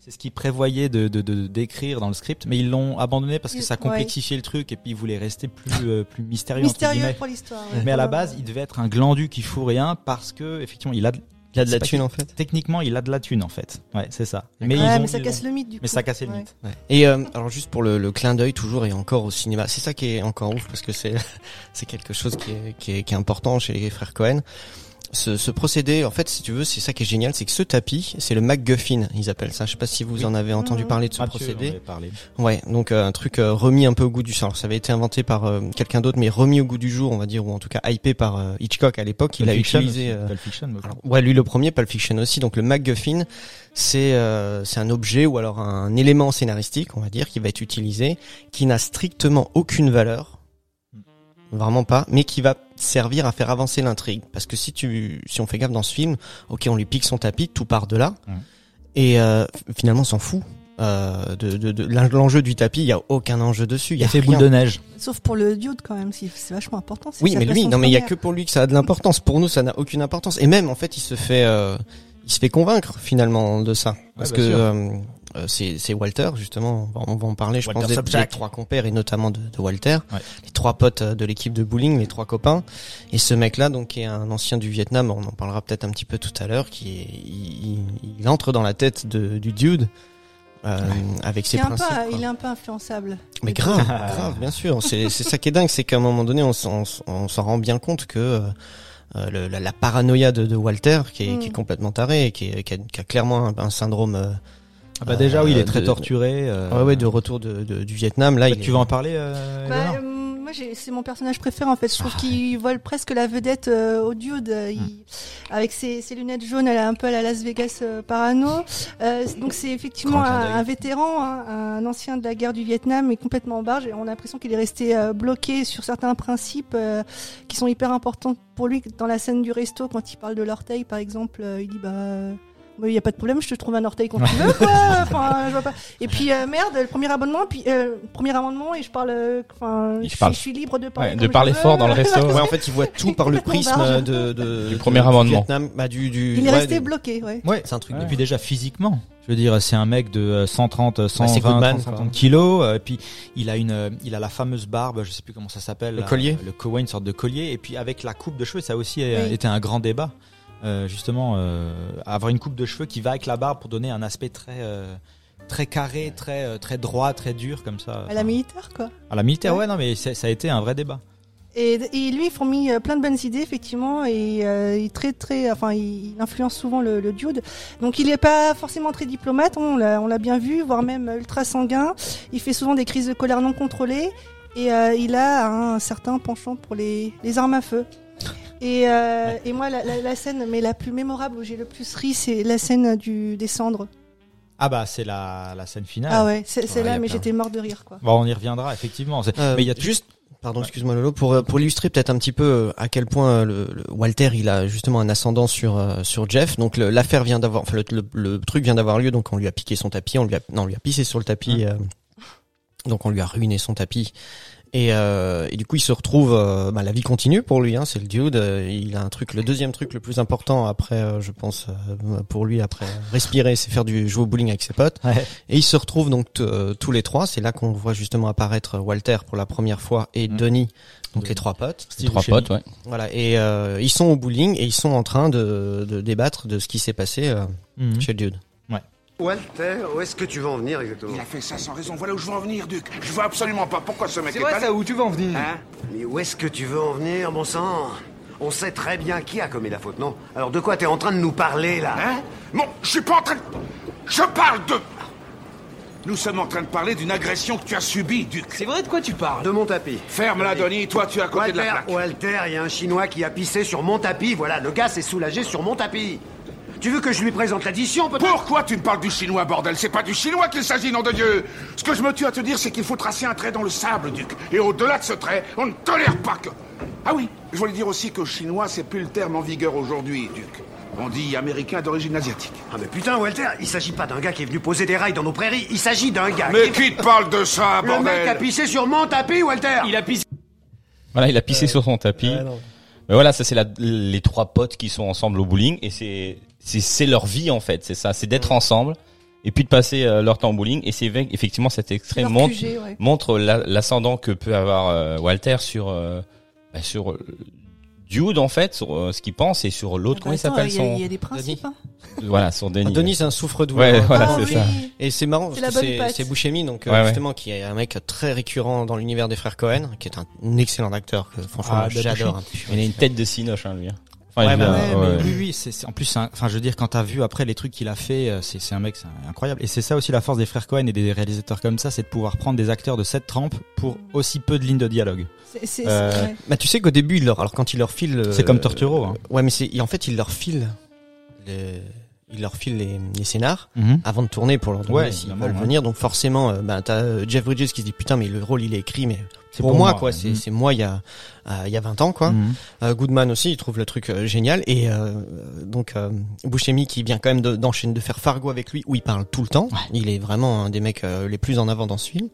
c'est ce qu'ils prévoyaient de de de- d'écrire dans le script, mais ils l'ont abandonné parce que ça complexifiait le truc et puis ils voulaient rester plus euh, plus mystérieux. Mystérieux pour l'histoire. ouais. Mais à la base, il devait être un glandu qui fout rien parce que effectivement, il a de- Il a de la thune en fait. Techniquement, il a de la thune en fait. Ouais, c'est ça. Mais, Ouais, ils ont- mais ça ils casse ont- le mythe du coup. Mais ça cassait le Ouais. mythe. Et euh, alors juste pour le, le clin d'œil toujours et encore au cinéma, c'est ça qui est encore ouf parce que c'est c'est quelque chose qui est, qui est qui est important chez les frères Cohen. Ce, ce procédé, en fait, si tu veux, c'est ça qui est génial, c'est que ce tapis, c'est le MacGuffin, ils appellent ça. Je sais pas si vous Oui. en avez entendu Mhm. parler de ce Mathieu, procédé. parlé. Ouais, donc euh, un truc euh, remis un peu au goût du jour. Alors, ça avait été inventé par euh, quelqu'un d'autre, mais remis au goût du jour, on va dire, ou en tout cas hypé par euh, Hitchcock à l'époque. Il a utilisé. euh, Pulp Fiction, alors, ouais, lui le premier, Pulp Fiction aussi. Donc le MacGuffin, c'est euh, c'est un objet ou alors un élément scénaristique, on va dire, qui va être utilisé, qui n'a strictement aucune valeur, vraiment pas, mais qui va servir à faire avancer l'intrigue. Parce que si tu, si on fait gaffe dans ce film, ok, on lui pique son tapis, tout part de là, et euh, finalement on s'en fout. Euh, de, de, de l'enjeu du tapis, il y a aucun enjeu dessus. Il y a fait rien. boule de neige. Sauf pour le dude quand même, c'est vachement important. Oui, mais lui, non, mais il y a que pour lui que ça a de l'importance. Pour nous, ça n'a aucune importance. Et même, en fait, il se fait, euh, il se fait convaincre finalement de ça, parce que bien sûr. Euh, c'est c'est Walter justement. On va, on va en parler, je Walter pense, des, des trois compères et notamment de, de Walter, Ouais. les trois potes euh, de l'équipe de bowling, les trois copains. Et ce mec-là, donc, qui est un ancien du Vietnam, on en parlera peut-être un petit peu tout à l'heure, qui est, il, il- entre dans la tête de, du dude. euh, avec ses Il est, un peu, principes. quoi. il est un peu influençable. Mais grave, grave, bien sûr. C'est c'est ça qui est dingue, c'est qu'à un moment donné, on, s'en- on s'en rend bien compte que euh, euh, le- la, la paranoïa de, de Walter, qui est, Mm. qui est complètement taré, et qui, est- qui, a, qui a clairement un, un syndrome. Euh, Ah bah déjà, oui, il est Euh, très de- torturé. euh, ouais, ouais, de retour de, de- du Vietnam. Là, il Tu est- veux en parler, euh, Bah, euh, moi, j'ai- c'est mon personnage préféré en fait. Je Ah. trouve qu'il vole presque la vedette euh, au dude. euh, il- Hmm. Avec ses, ses lunettes jaunes, elle a un peu à la Las Vegas euh, parano. Euh, donc c'est effectivement un, un vétéran, hein, un ancien de la guerre du Vietnam, mais complètement en barge. Et on a l'impression qu'il est resté euh, bloqué sur certains principes euh, qui sont hyper importants pour lui. Dans la scène du resto, quand il parle de l'orteil, par exemple, euh, il dit bah. Il y a pas de problème, je te trouve un orteil quand tu veux, quoi. Enfin, je vois pas. Et puis euh, merde, le premier abonnement, puis euh, premier amendement, et je parle, euh, enfin, je, parle. je suis libre de parler. Ouais, de parler fort dans le resto. Ouais, en fait, il voit tout par le prisme barge. de, de Du premier de- amendement. Vietnam, bah, du, du, Il est ouais, resté du- bloqué, ouais. Ouais. C'est un truc Et puis déjà physiquement, je veux dire, c'est un mec de euh, 130, 120, Goodman, 150 quoi. kilos. Et puis il a une, il a la fameuse barbe, je sais plus comment ça s'appelle. Le collier. Le co- une sorte de collier. Et puis avec la coupe de cheveux, ça a aussi Oui. été un grand débat. Euh, justement, euh, avoir une coupe de cheveux qui va avec la barbe pour donner un aspect très, euh, très carré, très, euh, très droit, très dur comme ça. À la militaire, quoi. À la militaire, Ouais. ouais, non, mais ça a été un vrai débat. Et, et lui, ils font mis plein de bonnes idées, effectivement, et euh, il très, très, enfin, il, il influence souvent le, le dude. Donc, il est pas forcément très diplomate, on l'a, on l'a bien vu, voire même ultra sanguin. Il fait souvent des crises de colère non contrôlées, et euh, il a un certain penchant pour les, les armes à feu. Et, euh, et moi, la, la, la scène, mais la plus mémorable où j'ai le plus ri, c'est la scène du des cendres. Ah bah c'est la, la scène finale. Ah ouais, c'est, Ouais, là, mais plein. j'étais mort de rire, quoi. Bon, on y reviendra effectivement. Euh, mais il y a juste, pardon, excuse-moi Lolo, pour euh, pour illustrer peut-être un petit peu à quel point le, le- Walter il a justement un ascendant sur euh, sur Jeff. Donc l'affaire vient d'avoir, enfin le, le, le truc vient d'avoir lieu. Donc on lui a piqué son tapis, on lui a non, on lui a pissé sur le tapis. euh, donc on lui a ruiné son tapis. Et, euh, et du coup, il se retrouve. euh, bah, la vie continue pour lui. Hein, c'est le dude. euh, il a un truc. Le deuxième truc le plus important après, euh, je pense, euh, pour lui après respirer, c'est faire du jouer au bowling avec ses potes. Ouais. Et ils se retrouvent donc euh, tous les trois. C'est là qu'on voit justement apparaître Walter pour la première fois et Mm. Denis, donc les trois potes. Steve Trois potes, ouais. Voilà. Et euh, ils sont au bowling et ils sont en train de, de débattre de ce qui s'est passé euh, Mhm. chez le dude. Walter, où est-ce que tu veux en venir exactement Il a fait ça sans raison. Voilà où je veux en venir, Duc. Je vois absolument pas pourquoi ce mec C'est est vrai allé- ça, où tu veux en venir Hein Mais où est-ce que tu veux en venir, bon sang On sait très bien qui a commis la faute, non Alors de quoi t'es en train de nous parler, là Hein Bon, je suis pas en train de... Je parle de... Nous sommes en train de parler d'une agression que tu as subie, Duc. C'est vrai de quoi tu parles De mon tapis. Ferme-la, Denis. Toi, tu es à côté de la Walter, plaque. Walter, il y a un Chinois qui a pissé sur mon tapis. Voilà, le gars s'est soulagé sur mon tapis. Tu veux que je lui présente l'addition, peut-être Pourquoi tu me parles du chinois, bordel? C'est pas du chinois qu'il s'agit, nom de Dieu Ce que je me tue à te dire, c'est qu'il faut tracer un trait dans le sable, Duc. Et au-delà de ce trait, on ne tolère pas que... Ah oui, je voulais dire aussi que chinois, c'est plus le terme en vigueur aujourd'hui, Duc. On dit américain d'origine asiatique. Ah mais putain, Walter, il s'agit pas d'un gars qui est venu poser des rails dans nos prairies. Il s'agit d'un gars Mais qui... qui te parle de ça, Le bordel? mec a pissé sur mon tapis, Walter Il a pissé. Voilà, il a pissé sur son tapis. Mais voilà, ça c'est la- les trois potes qui sont ensemble au bowling et c'est c'est c'est leur vie en fait, c'est ça, c'est d'être ensemble et puis de passer euh, leur temps au bowling et c'est effectivement cet extrait Leur montre QG, ouais. montre la- l'ascendant que peut avoir euh, Walter sur euh, bah, sur euh, Dude en fait, sur euh, ce qu'il pense et sur l'autre comment il Attends, s'appelle il y a- son Il y a des principes, hein. voilà, sur Denis. Ah, Denis, c'est un souffre-douleur. Ouais, voilà, Ah c'est oui. ça. Et c'est marrant C'est parce que c'est c'est Buscemi donc euh, Ouais, ouais. justement qui est un mec très récurrent dans l'univers des frères Cohen, qui est un excellent acteur que franchement Ah, j'adore. hein. Il a une tête de cinoche hein, lui. hein. Enfin, Ouais, bah a- Ouais, ouais. mais lui, oui, c'est c'est- en plus, enfin, je veux dire, quand t'as vu après les trucs qu'il a fait, euh, c'est c'est un mec, c'est incroyable. Et c'est ça aussi la force des frères Cohen et des réalisateurs comme ça, c'est de pouvoir prendre des acteurs de cette trempe pour aussi peu de lignes de dialogue. C'est, c'est, Euh, c'est- ouais. Bah tu sais qu'au début il leur alors quand il leur file euh, C'est comme Torturo, hein. Ouais mais c'est en fait il leur file les il leur file les, les scénars Mhm. avant de tourner pour leur demander Ouais, s'ils évidemment, veulent ouais. venir donc forcément euh, bah t'as euh, Jeff Bridges qui se dit putain mais le rôle il est écrit mais C'est pour, pour moi, moi, quoi. Ouais. c'est c'est moi il y a euh, il y a 20 ans quoi. Mhm. Euh, Goodman aussi il trouve le truc euh, génial. Et euh, donc euh, Buscemi qui vient quand même de- d'enchaîner de faire Fargo avec lui où il parle tout le temps. Il est vraiment un des mecs euh, les plus en avant dans ce film.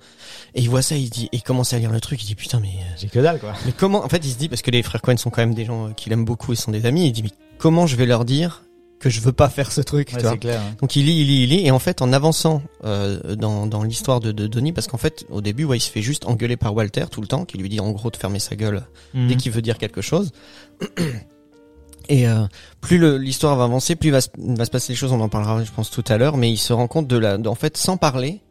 Et il voit ça il dit il commence à lire le truc il dit putain mais J'ai que dalle, quoi. mais comment, en fait, il se dit, parce que les frères Cohen sont quand même des gens qu'il aime beaucoup et sont des amis, il dit, mais comment je vais leur dire que je veux pas faire ce truc, Ouais, tu vois clair. hein. Donc il lit, il lit, il lit, et en fait, en avançant euh, dans, dans l'histoire de, de Denis, parce qu'en fait, au début, ouais, il se fait juste engueuler par Walter tout le temps, qui lui dit en gros de fermer sa gueule Mhm. dès qu'il veut dire quelque chose. Et euh, plus l'histoire va avancer, plus va, se- va se passer les choses. On en parlera, je pense, tout à l'heure. Mais il se rend compte de la, de- en fait, sans parler,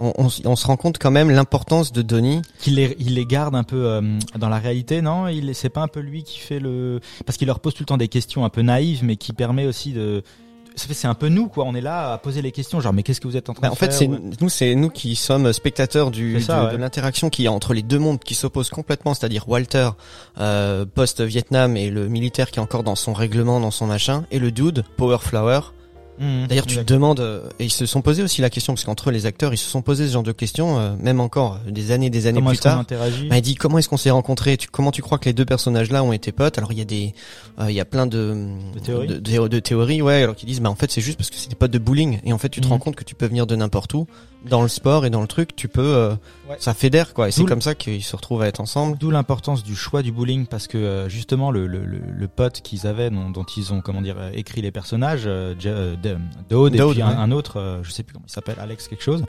on, on, on se rend compte quand même l'importance de Denis qu'il les, il les garde un peu euh, dans la réalité, non? Il c'est pas un peu lui qui fait le parce qu'il leur pose tout le temps des questions un peu naïves, mais qui permet aussi de fait c'est un peu nous quoi. On est là à poser les questions, genre mais qu'est-ce que vous êtes en train Bah, de en fait, faire c'est Ouais. nous, c'est nous qui sommes spectateurs du, ça, de, ouais. de l'interaction qui est entre les deux mondes qui s'opposent complètement, c'est-à-dire Walter euh, post-Vietnam et le militaire qui est encore dans son règlement, dans son machin, et le dude Power Flower Mmh, D'ailleurs, tu te demandes, euh, et ils se sont posé aussi la question, parce qu'entre eux, les acteurs, ils se sont posé ce genre de questions, euh, même encore euh, des années, des années Comment plus est-ce qu'on tard. interagit Bah, il dit comment est-ce qu'on s'est rencontrés? Tu, Comment tu crois que les deux personnages-là ont été potes? Alors il y a des, euh, il y a plein de, De théories de, de- de théories, ouais. Alors qu'ils disent, bah en fait c'est juste parce que c'est des potes de bowling, et en fait tu te Mhm. rends compte que tu peux venir de n'importe où, dans le sport et dans le truc, tu peux, euh, Ouais. ça fédère quoi. Et c'est comme ça qu'ils se retrouvent à être ensemble. D'où l'importance du choix du bowling parce que euh, justement le, le, le, le pote qu'ils avaient dont, dont ils ont comment dire écrit les personnages De- Dode et Dode, puis un, ouais. un autre euh, je sais plus comment il s'appelle Alex quelque chose.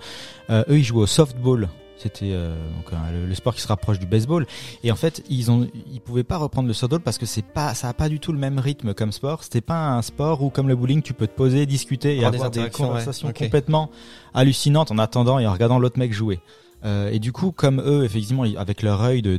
Euh, eux ils jouaient au softball. C'était euh, donc euh, le, le sport qui se rapproche du baseball. Et en fait ils ont ils pouvaient pas reprendre le softball parce que c'est pas ça a pas du tout le même rythme comme sport. C'était pas un sport où comme le bowling tu peux te poser discuter et Avoir des ouais. conversations complètement hallucinantes en attendant et en regardant l'autre mec jouer. Euh, et du coup, comme eux, effectivement, avec leur œil de,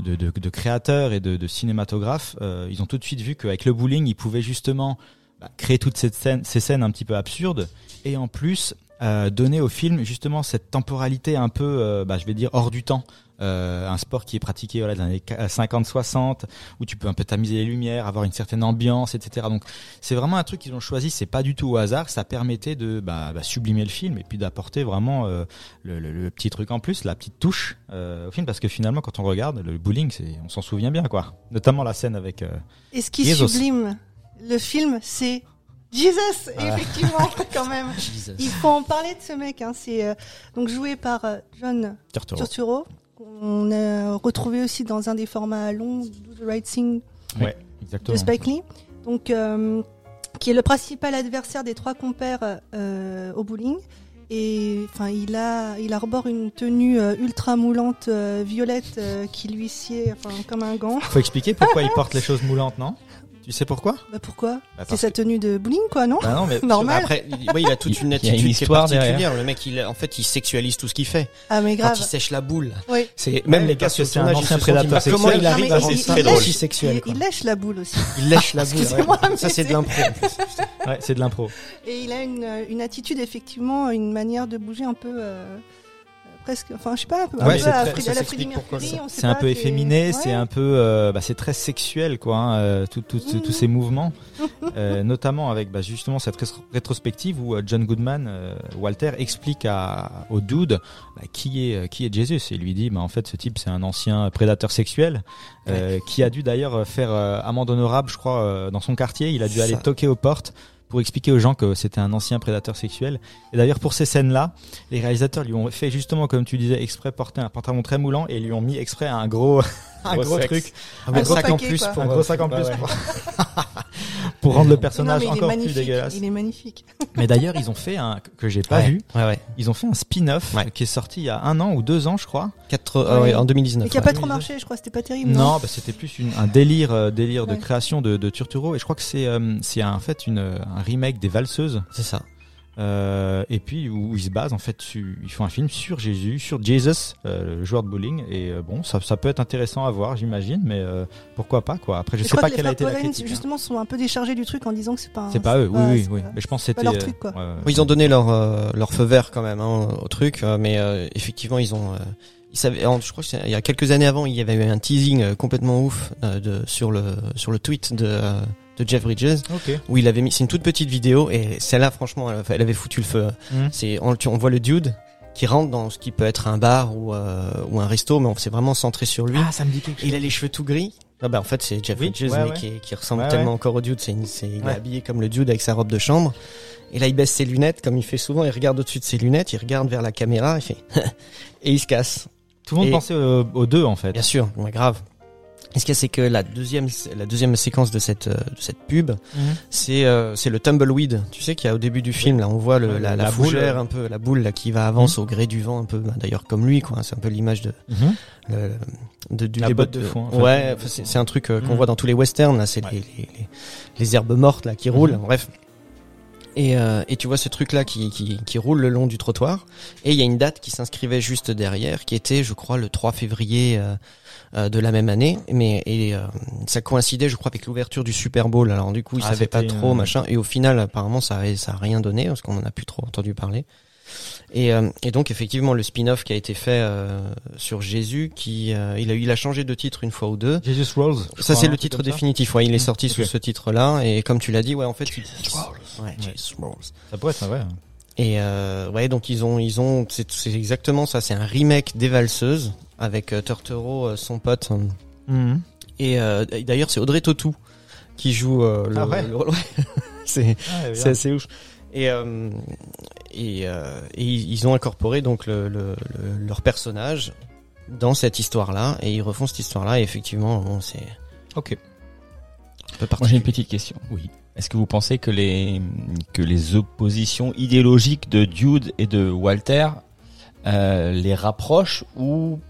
de, de, de, créateurs et de, de cinématographes, euh, ils ont tout de suite vu qu'avec le bowling, ils pouvaient justement bah, créer toutes ces scènes, ces scènes un petit peu absurdes, et en plus euh, donner au film justement cette temporalité un peu, euh, bah, je vais dire, hors du temps. Euh, un sport qui est pratiqué voilà, dans les 50-60, où tu peux un peu tamiser les lumières, avoir une certaine ambiance, etc. Donc c'est vraiment un truc qu'ils ont choisi, c'est pas du tout au hasard, ça permettait de bah, bah, sublimer le film et puis d'apporter vraiment euh, le, le- le petit truc en plus, la petite touche euh, au film, parce que finalement quand on regarde le bowling, on s'en souvient bien quoi. Notamment la scène avec. Et ce qui Jesus. sublime le film, c'est Jesus, Ah. effectivement, quand même. Il faut en parler de ce mec. Hein. C'est euh, donc joué par euh, John Turturro. Turturro, qu'on a retrouvé aussi dans un des formats longs, Do the Right Thing Ouais, de. Spike Lee. Donc, euh, qui est le principal adversaire des trois compères euh, au bowling. Et enfin, il a, il arbore une tenue euh, ultra moulante euh, violette euh, qui lui sied, enfin, comme un gant. Faut expliquer pourquoi il porte les choses moulantes, non? Tu sais pourquoi? Bah pourquoi? Bah, C'est sa tenue de bowling, quoi, non? Bah non, mais Normal. Après, il, ouais, il a toute une Il y a une attitude qui est histoire particulière. derrière. Le mec, il, en fait, il sexualise tout ce qu'il fait. Ah mais grave. Quand il sèche la boule, Oui. c'est même Ouais, les gars sur que le c'est un tournage, ils se prédateur bah, comment sexuel. il arrive à il- rendre il- ça il drôle lèche- si sexuel il, quoi. il lèche la boule aussi. Il lèche la boule. Excusez-moi, Ça c'est de l'impro. Ouais, c'est de l'impro. Et il a une, euh, une attitude, effectivement, une manière de bouger un peu. Presque. Enfin, je sais pas, un ouais, peu c'est à, très- à la Freddie Mercury. un peu efféminé, ouais. c'est un peu, euh, bah, c'est très sexuel, quoi. hein, euh, tout- tous ces mouvements, euh, notamment avec bah, justement cette rétro- rétrospective où John Goodman, euh, Walter, explique à, au dude bah, qui est qui est Jesus et il lui dit, bah, en fait, ce type c'est un ancien prédateur sexuel qui a dû d'ailleurs faire amende honorable, je crois, dans son quartier. Il a dû Ça. aller toquer aux portes pour expliquer aux gens que c'était un ancien prédateur sexuel. Et d'ailleurs, pour ces scènes-là, les réalisateurs lui ont fait justement, comme tu disais, exprès porter un pantalon très moulant et lui ont mis exprès un gros, un Gros gros sexe. truc, Un gros gros sac en plus quoi. pour un euh, gros sac en ouais, plus pour, pour rendre le personnage encore plus magnifique, dégueulasse. Il est magnifique. Mais d'ailleurs, ils ont fait un que j'ai pas Ouais, vu. Ouais ouais. Ils ont fait un spin-off Ouais. qui est sorti il y a un an ou deux ans, je crois. Quatre- ouais, en 2019. Mais qui a ouais. pas trop marché, je crois. C'était pas terrible. Non, bah, c'était plus une- un délire, euh, délire de création de, de Turturro. Et je crois que c'est, euh, c'est en fait une, un remake des Valseuses. C'est ça. Euh, et puis où ils se basent en fait, sur- ils font un film sur Jésus, sur Jesus, euh, le joueur de bowling. Et euh, bon, ça, ça peut être intéressant à voir, j'imagine, mais euh, pourquoi pas quoi. Après, je Je sais pas que quelle a été la critique. hein. justement, sont un peu déchargés du truc en disant que c'est pas. un- C'est pas eux, oui, oui, oui. pas- Mais je pense que c'était. leur truc, quoi. Oui, ils ont donné leur euh, leur feu vert quand même hein, au truc, euh, mais euh, effectivement ils ont. euh, ils savaient, alors, je crois que c'est- il y a quelques années avant, il y avait eu un teasing euh, complètement ouf euh, de sur le sur le tweet de euh, de Jeff Bridges où il avait mis. C'est une toute petite vidéo et celle-là, franchement, elle, avait foutu le feu. Mhm. C'est on, voit le dude qui rentre dans ce qui peut être un bar ou euh, ou un resto, mais on s'est vraiment centré sur lui. Ah, ça me dit quelque Et il a les cheveux tout gris. Ah bah en fait c'est Jeff Oui, Bridges ouais, mais ouais. Qui, qui ressemble Ouais, tellement encore au dude. C'est, il est habillé comme le dude avec sa robe de chambre. Et là il baisse ses lunettes comme il fait souvent. Il regarde au-dessus de ses lunettes. Il regarde vers la caméra. Il fait et il se casse. Tout le monde Et- pensait euh, aux deux en fait. Bien sûr, grave. Et ce qu'il y a, c'est que la deuxième la deuxième séquence de cette euh, de cette pub, Mhm. c'est euh, c'est le tumbleweed. Tu sais qu'il y a au début du film là, on voit le, la, la la, boule, fougère euh. un peu, la boule là qui va avance au gré du vent un peu. bah, D'ailleurs comme lui quoi. C'est un peu l'image de Mhm. le, de, du La des botte de fait. Ouais, c'est un truc euh, qu'on Mhm. voit dans tous les westerns. Là, c'est Ouais. les, les, les, les herbes mortes là qui roulent. Bref. Et, euh, et tu vois ce truc là qui, qui, qui roule le long du trottoir. Et il y a une date qui s'inscrivait juste derrière, qui était, je crois, le 3 février euh, de la même année. Mais et euh, ça coïncidait, je crois, avec l'ouverture du Super Bowl. Alors du coup, ils Ah, savaient pas trop une- machin. Et au final, apparemment, ça a, ça a rien donné parce qu'on en a plus trop entendu parler. Et, euh, et donc effectivement le spin-off qui a été fait euh, sur Jésus, qui euh, il a il a changé de titre une fois ou deux. Jesus je Ça c'est le titre définitif. Ouais, il est Mm. sorti sous ce titre-là. Et comme tu l'as dit, ouais, en fait, il- Ouais, Jesus Rolls. Ça pourrait être vrai. Et euh, ouais, donc ils ont, ils ont, c'est c'est exactement ça. C'est un remake des valseuses avec euh, Turturro, euh, son pote. Mhm. Et euh, d'ailleurs, c'est Audrey Tautou qui joue euh, le, Ah ouais. le rôle. Ouais. c'est Ah, c'est assez ouf. Et euh, et, euh, et ils ont incorporé donc le, le, le- leur personnage dans cette histoire-là et ils refont cette histoire-là. Et effectivement, bon, c'est Ok. Moi j'ai une petite question. Oui. Est-ce que vous pensez que les que les oppositions idéologiques de Dude et de Walter euh, les rapprochent ou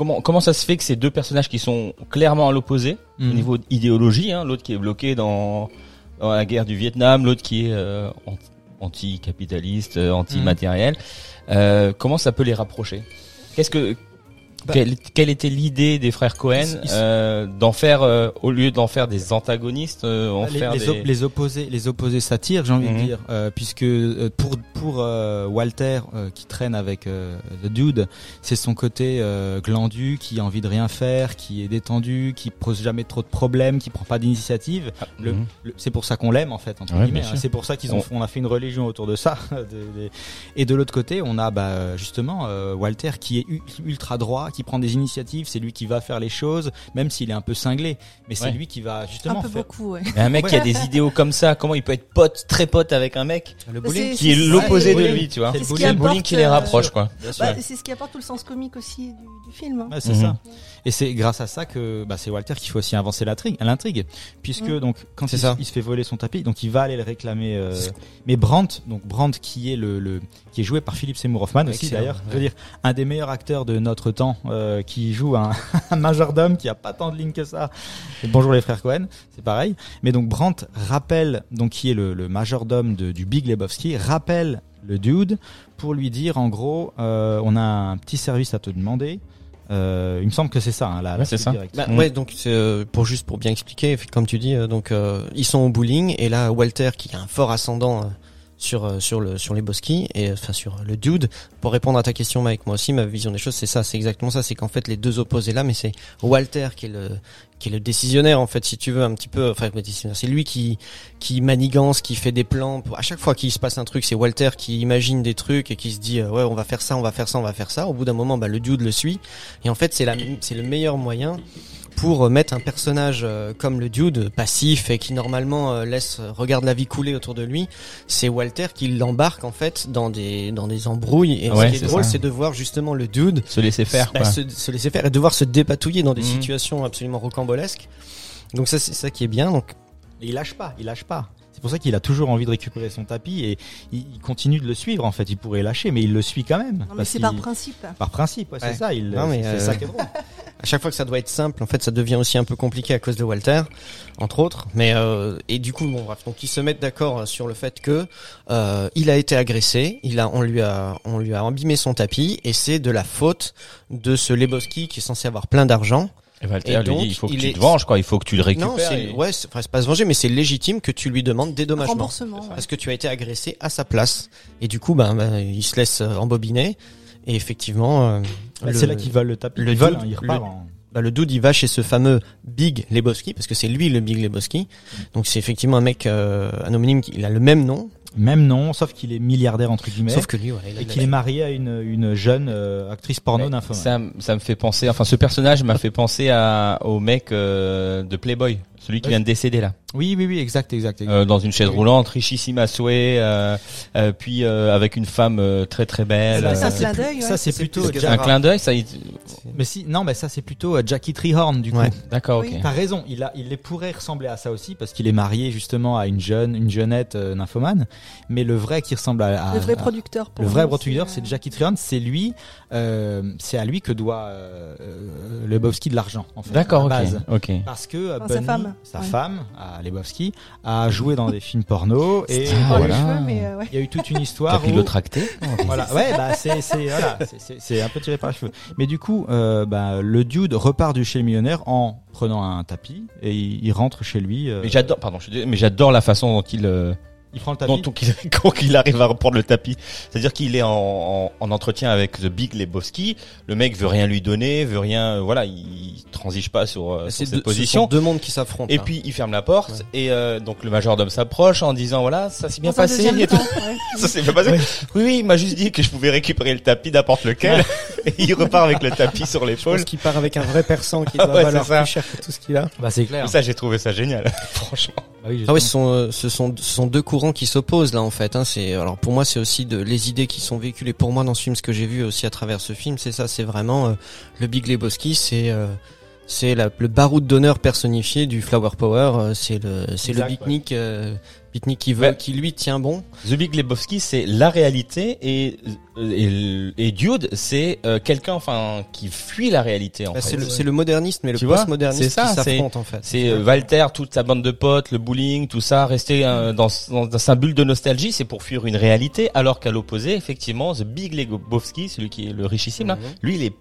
comment comment ça se fait que ces deux personnages qui sont clairement à l'opposé au Mhm. niveau idéologie, hein, l'autre qui est bloqué dans, dans la guerre du Vietnam, l'autre qui est euh, an- anti-capitaliste, euh, anti-matériel, euh, comment ça peut les rapprocher? Qu'est-ce que Bah- quelle, quelle était l'idée des frères Cohen euh, d'en faire euh, au lieu d'en faire des antagonistes, euh, en les, faire les, des... op- les opposés, les opposés s'attirent, j'ai envie Mhm. de dire, euh, puisque pour pour euh, Walter euh, qui traîne avec euh, The Dude, c'est son côté euh, glandu, qui a envie de rien faire, qui est détendu, qui pose jamais trop de problèmes, qui prend pas d'initiative. Le- Mhm. c'est pour ça qu'on l'aime en fait. Entre Ouais, guillemets, bien hein. C'est pour ça qu'ils ont, On- a fait une religion autour de ça. de- de- Et de l'autre côté, on a bah, justement Walter qui est ultra droit, qui prend des initiatives. C'est lui qui va faire les choses, même s'il est un peu cinglé. Mais c'est Ouais. lui qui va Un justement peu faire. beaucoup, ouais. Mais un mec qui a des idéaux comme ça, comment il peut être pote, très pote avec un mec Le Bah, bowling. qui est l'opposé de lui, tu vois C'est le ce qui les euh, rapproche, quoi. Bien sûr. Bah, c'est ce qui apporte tout le sens comique aussi du, du film. hein. C'est Mhm. ça. Et c'est grâce à ça que bah, c'est Walter qu'il faut aussi avancer l'intrigue, l'intrigue, puisque donc quand il, ça. il se fait voler son tapis, donc il va aller le réclamer. euh, mais Brandt, donc Brandt qui est le, le qui est joué par Philippe Seymour Hoffman aussi d'ailleurs, je veux dire un des meilleurs acteurs de notre temps, euh, qui joue un, un majordome qui a pas tant de lignes que ça. Et bonjour les frères Cohen, c'est pareil. Mais donc Brandt rappelle donc qui est le, le majordome de, du Big Lebowski rappelle le dude pour lui dire en gros euh, on a un petit service à te demander. Euh, il me semble que c'est ça, hein, là, Ouais, c'est ça. Bah, Mm. Ouais, donc c'est, euh, pour juste pour bien expliquer, comme tu dis, euh, donc euh, ils sont au bowling et là Walter qui a un fort ascendant euh, sur euh, sur le sur les Boski et euh, enfin sur le dude. Pour répondre à ta question, Mike, moi aussi ma vision des choses c'est ça, c'est exactement ça, c'est qu'en fait les deux opposés là, mais c'est Walter qui est le qui est le décisionnaire en fait, si tu veux un petit peu, enfin c'est lui qui qui manigance, qui fait des plans. Pour, à chaque fois qu'il se passe un truc, c'est Walter qui imagine des trucs et qui se dit euh, ouais on va faire ça, on va faire ça, on va faire ça. Au bout d'un moment, bah le dude le suit et en fait c'est la c'est le meilleur moyen pour euh, mettre un personnage euh, comme le dude passif et qui normalement euh, laisse regarde la vie couler autour de lui, c'est Walter qui l'embarque en fait dans des dans des embrouilles et Ouais, ce qui c'est est drôle c'est de voir justement le dude Se laisser faire, bah, quoi. se, se laisser faire et devoir se dépatouiller dans des Mhm. situations absolument rocambolesques. Donc ça c'est ça qui est bien donc il lâche pas, il lâche pas. C'est pour ça qu'il a toujours envie de récupérer son tapis et il, continue de le suivre. En fait, il pourrait lâcher, mais il le suit quand même. Non, mais c'est par principe. Par principe, ouais, Ouais. c'est ça. Il, Non, mais, c'est euh, ça qui est drôle. à chaque fois que ça doit être simple, en fait, ça devient aussi un peu compliqué à cause de Walter, entre autres. Mais euh, et du coup, bon, bref, donc ils se mettent d'accord sur le fait que euh, il a été agressé, il a, on lui a, on lui a abîmé son tapis, et c'est de la faute de ce Lebowski qui est censé avoir plein d'argent. Et Walter Et lui donc, dit, il faut que il tu est- te venges, quoi. Il faut que tu le récupères. non, c'est, et- ouais, c'est, enfin, c'est pas se venger, mais c'est légitime que tu lui demandes dédommagement. Remboursement. ouais. Parce que tu as été agressé à sa place. Et du coup, ben, ben, il se laisse euh, embobiner. Et effectivement, euh, Bah, le- c'est là qu'ils volent le tapis. le dude- hein, il repart. le- en- bah, le dude il va chez ce fameux Big Lebowski parce que c'est lui le Big Lebowski. Donc c'est effectivement un mec euh, anonyme qui il a le même nom, Même nom, sauf qu'il est milliardaire entre guillemets. sauf que lui a et qu'il est marié à une, une jeune euh, actrice porno nymphomane. ça, ça me fait penser, enfin, ce personnage m'a fait penser à, au mec euh, de Playboy, celui qui vient de décéder là, Oui, oui, oui, exact, exact. exact. Euh, dans une chaise Oui. roulante, richissime à souhait, euh, euh, puis euh, avec une femme euh, très très belle. Ça, euh, c'est un d'œil, ouais. ça c'est plutôt plus un clin d'œil, ça. il- Mais si, non, mais ça c'est plutôt euh, Jackie Treehorn du coup. Ouais. D'accord, Oui. ok. T'as raison, il a, il les pourrait ressembler à ça aussi parce qu'il est marié justement à une jeune, une jeunette euh, nymphomane. Mais le vrai qui ressemble à, à- Le vrai producteur. pour le vrai producteur, c'est Jackie Treehorn. C'est lui, euh, c'est à lui que doit euh, euh, Lebowski de l'argent en fait. D'accord, ok. Parce que femme, sa ouais. femme, à Lebowski, a joué dans des films porno et Ah, euh, les voilà. cheveux, mais euh, ouais. il y a eu toute une T'as histoire. pu où- le tracter voilà, ouais, bah c'est c'est voilà, c'est- c'est c'est un peu tiré par les cheveux. Mais du coup, euh, bah, le dude repart du chez le millionnaire en prenant un tapis et il, il rentre chez lui. euh, Mais j'adore, pardon, mais j'adore la façon dont il euh, Il prend le tapis. Quand, il, quand il arrive à reprendre le tapis, c'est-à-dire qu'il est en, en, en entretien avec The Big Lebowski. Le mec veut rien lui donner, veut rien, euh, voilà, il transige pas sur, euh, sur C'est cette deux, ce position. sont deux mondes qui s'affrontent. Et là. puis il ferme la porte et euh, donc le majordome s'approche en disant voilà ça s'est bien un passé deuxième et tout. temps, ouais. Ça s'est bien passé. Oui oui il m'a juste dit que je pouvais récupérer le tapis n'importe lequel et il repart avec le tapis sur Je l'épaule. pense qu'il part avec un vrai persan qui Ah doit ouais, valoir ça. plus cher que tout ce qu'il a. Bah c'est clair. Ça j'ai trouvé ça génial franchement. Oui, Ah oui, ce sont, euh, ce sont, ce sont deux courants qui s'opposent là en fait. Hein. C'est alors pour moi c'est aussi de les idées qui sont véhiculées pour moi dans ce film, ce que j'ai vu aussi à travers ce film, c'est ça, c'est vraiment euh, le Big Lebowski, c'est euh, c'est le baroud d'honneur personnifié du Flower Power. euh, c'est le c'est le beatnik, euh, beatnik qui veut, Ouais. qui lui tient bon. The Big Lebowski c'est la réalité et et, et Dude c'est euh, quelqu'un enfin qui fuit la réalité en Bah, fait. c'est le, c'est le moderniste, mais le postmoderniste qui c'est- s'affrontent en fait. C'est euh, Walter, toute sa bande de potes, le bowling, tout ça, rester euh, dans, dans, dans sa bulle de nostalgie, c'est pour fuir une réalité, alors qu'à l'opposé, effectivement, The Big Lebowski, celui qui est le richissime là, Mhm. lui, il est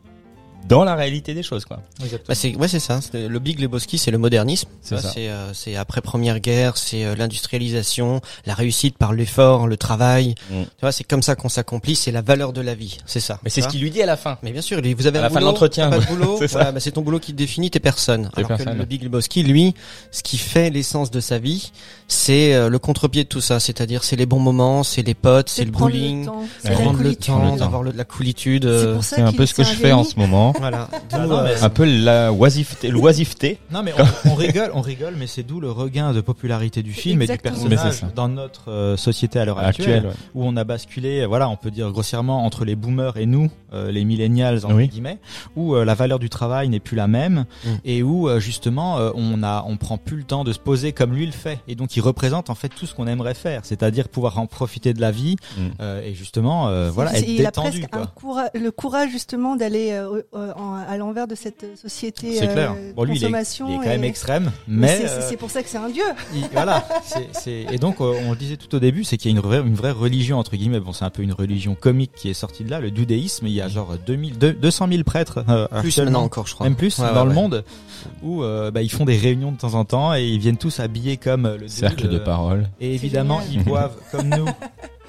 dans la réalité des choses, quoi. Bah c'est ouais c'est ça. Le Big Lebowski c'est le modernisme. C'est. C'est euh, c'est après première guerre, c'est euh, l'industrialisation, la réussite par l'effort, le travail. Mm. Tu vois, c'est comme ça qu'on s'accomplit. C'est la valeur de la vie. C'est ça. Mais c'est ce qu'il lui dit à la fin. Mais bien sûr, lui, vous avez À un la fin de boulot, l'entretien, pas de boulot, C'est voilà, bah, c'est ton boulot qui te définit, t'es personne. T'es Alors personne. que le Big Lebowski, lui, ce qui fait l'essence de sa vie, c'est euh, le contre-pied de tout ça. C'est-à-dire, c'est les bons moments, c'est les potes, c'est le bowling, prendre le coolitude. temps, d'avoir de la coolitude. C'est euh, C'est un peu ce que je fais en ce moment. Voilà. Ah non, euh, mais Un peu la oisiveté, l'oisiveté. Non mais on, on rigole, on rigole, mais c'est d'où le regain de popularité du film Exactement. et du Mais c'est personnage ça. dans notre euh, société à l'heure actuelle, ouais. où on a basculé, euh, voilà, on peut dire grossièrement entre les boomers et nous, euh, les millennials entre Oui. guillemets, où euh, la valeur du travail n'est plus la même Mm. et où euh, justement euh, on a, on prend plus le temps de se poser comme lui le fait et donc il représente en fait tout ce qu'on aimerait faire, c'est-à-dire pouvoir en profiter de la vie Mm. euh, et justement euh, voilà être il a détendu presque quoi. un courage, le courage justement d'aller euh, euh, en- à l'envers de cette société C'est clair. euh, Bon lui il est, consommation. il est quand même extrême, mais mais c'est- euh, c'est pour ça que c'est un dieu. Il- voilà. Et donc, euh, on le disait tout au début, c'est qu'il y a une vraie, une vraie religion entre guillemets. Bon, c'est un peu une religion comique qui est sortie de là, le dudéisme. Il y a genre 2000, deux- 200 000 prêtres, euh, plus maintenant encore, je crois. même plus Ouais, dans ouais, le ouais. monde, où euh, bah, ils font des réunions de temps en temps et ils viennent tous habillés comme euh, le Cercle dude, de euh, parole. Et évidemment, génial. ils boivent comme nous.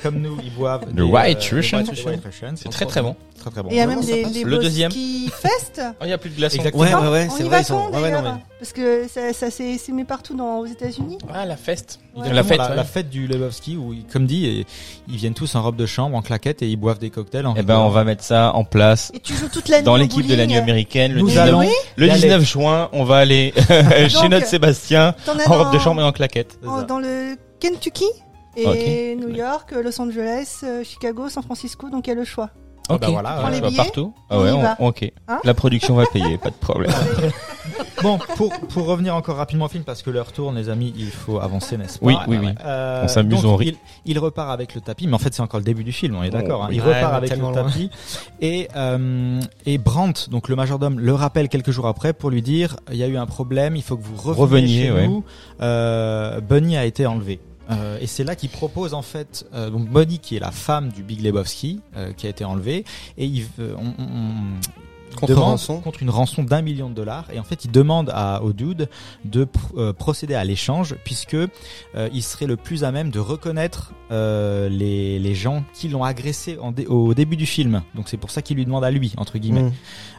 Comme nous, ils boivent Le des, White euh, Russian. des White Russian. C'est très très bon. Très très bon. Et il y a même des, les Le deuxième. Boski Fest. Oh, il y a plus de glaçons. Exactement. Ouais, ouais, ouais, on c'est y vrai. va Ils sont... quand ouais, ouais, non, d'ailleurs mais- Parce que ça, ça s'est mis partout dans, aux États-Unis. Ah, la feste. Ouais. La fête, la, ouais. la fête du Lebowski où, comme dit, ils viennent tous en robe de chambre, en claquette et ils boivent des cocktails. En Eh ben, on va mettre ça en place Et tu joues toute la nuit dans l'équipe de la nuit américaine. Le Nous 19, allons le y aller. 19 juin, on va aller chez notre Sébastien en robe de chambre et en claquette. Dans le Kentucky et. New York, Los Angeles, euh, Chicago, San Francisco, donc il y a le choix. Ah Ok. bah voilà, Prends je les vois billets, partout. Ah on ouais, on- ok. Hein La production va payer, pas de problème. Bon, pour, pour revenir encore rapidement au film, parce que l'heure tourne, les amis, il faut avancer, n'est-ce pas Oui, oui, oui. Euh, On s'amuse, on rit. Il, il repart avec le tapis, mais en fait, c'est encore le début du film, on est d'accord. hein. oui. Il Ouais, repart avec le loin. tapis. Et, euh, et Brandt, donc le majordome, le rappelle quelques jours après pour lui dire il y a eu un problème, il faut que vous reveniez, Reveniez, chez ouais. nous. Euh, Bunny a été enlevé. Euh, et c'est là qu'il propose en fait euh, donc Bunny qui est la femme du Big Lebowski euh, qui a été enlevée et il on Contre demande- rançon. contre une rançon d'un million de dollars. Et en fait il demande à au dude de pr- euh, procéder à l'échange puisque euh, il serait le plus à même de reconnaître euh, les, les gens qui l'ont agressé en dé- au début du film. Donc c'est pour ça qu'il lui demande à lui entre guillemets. Mm.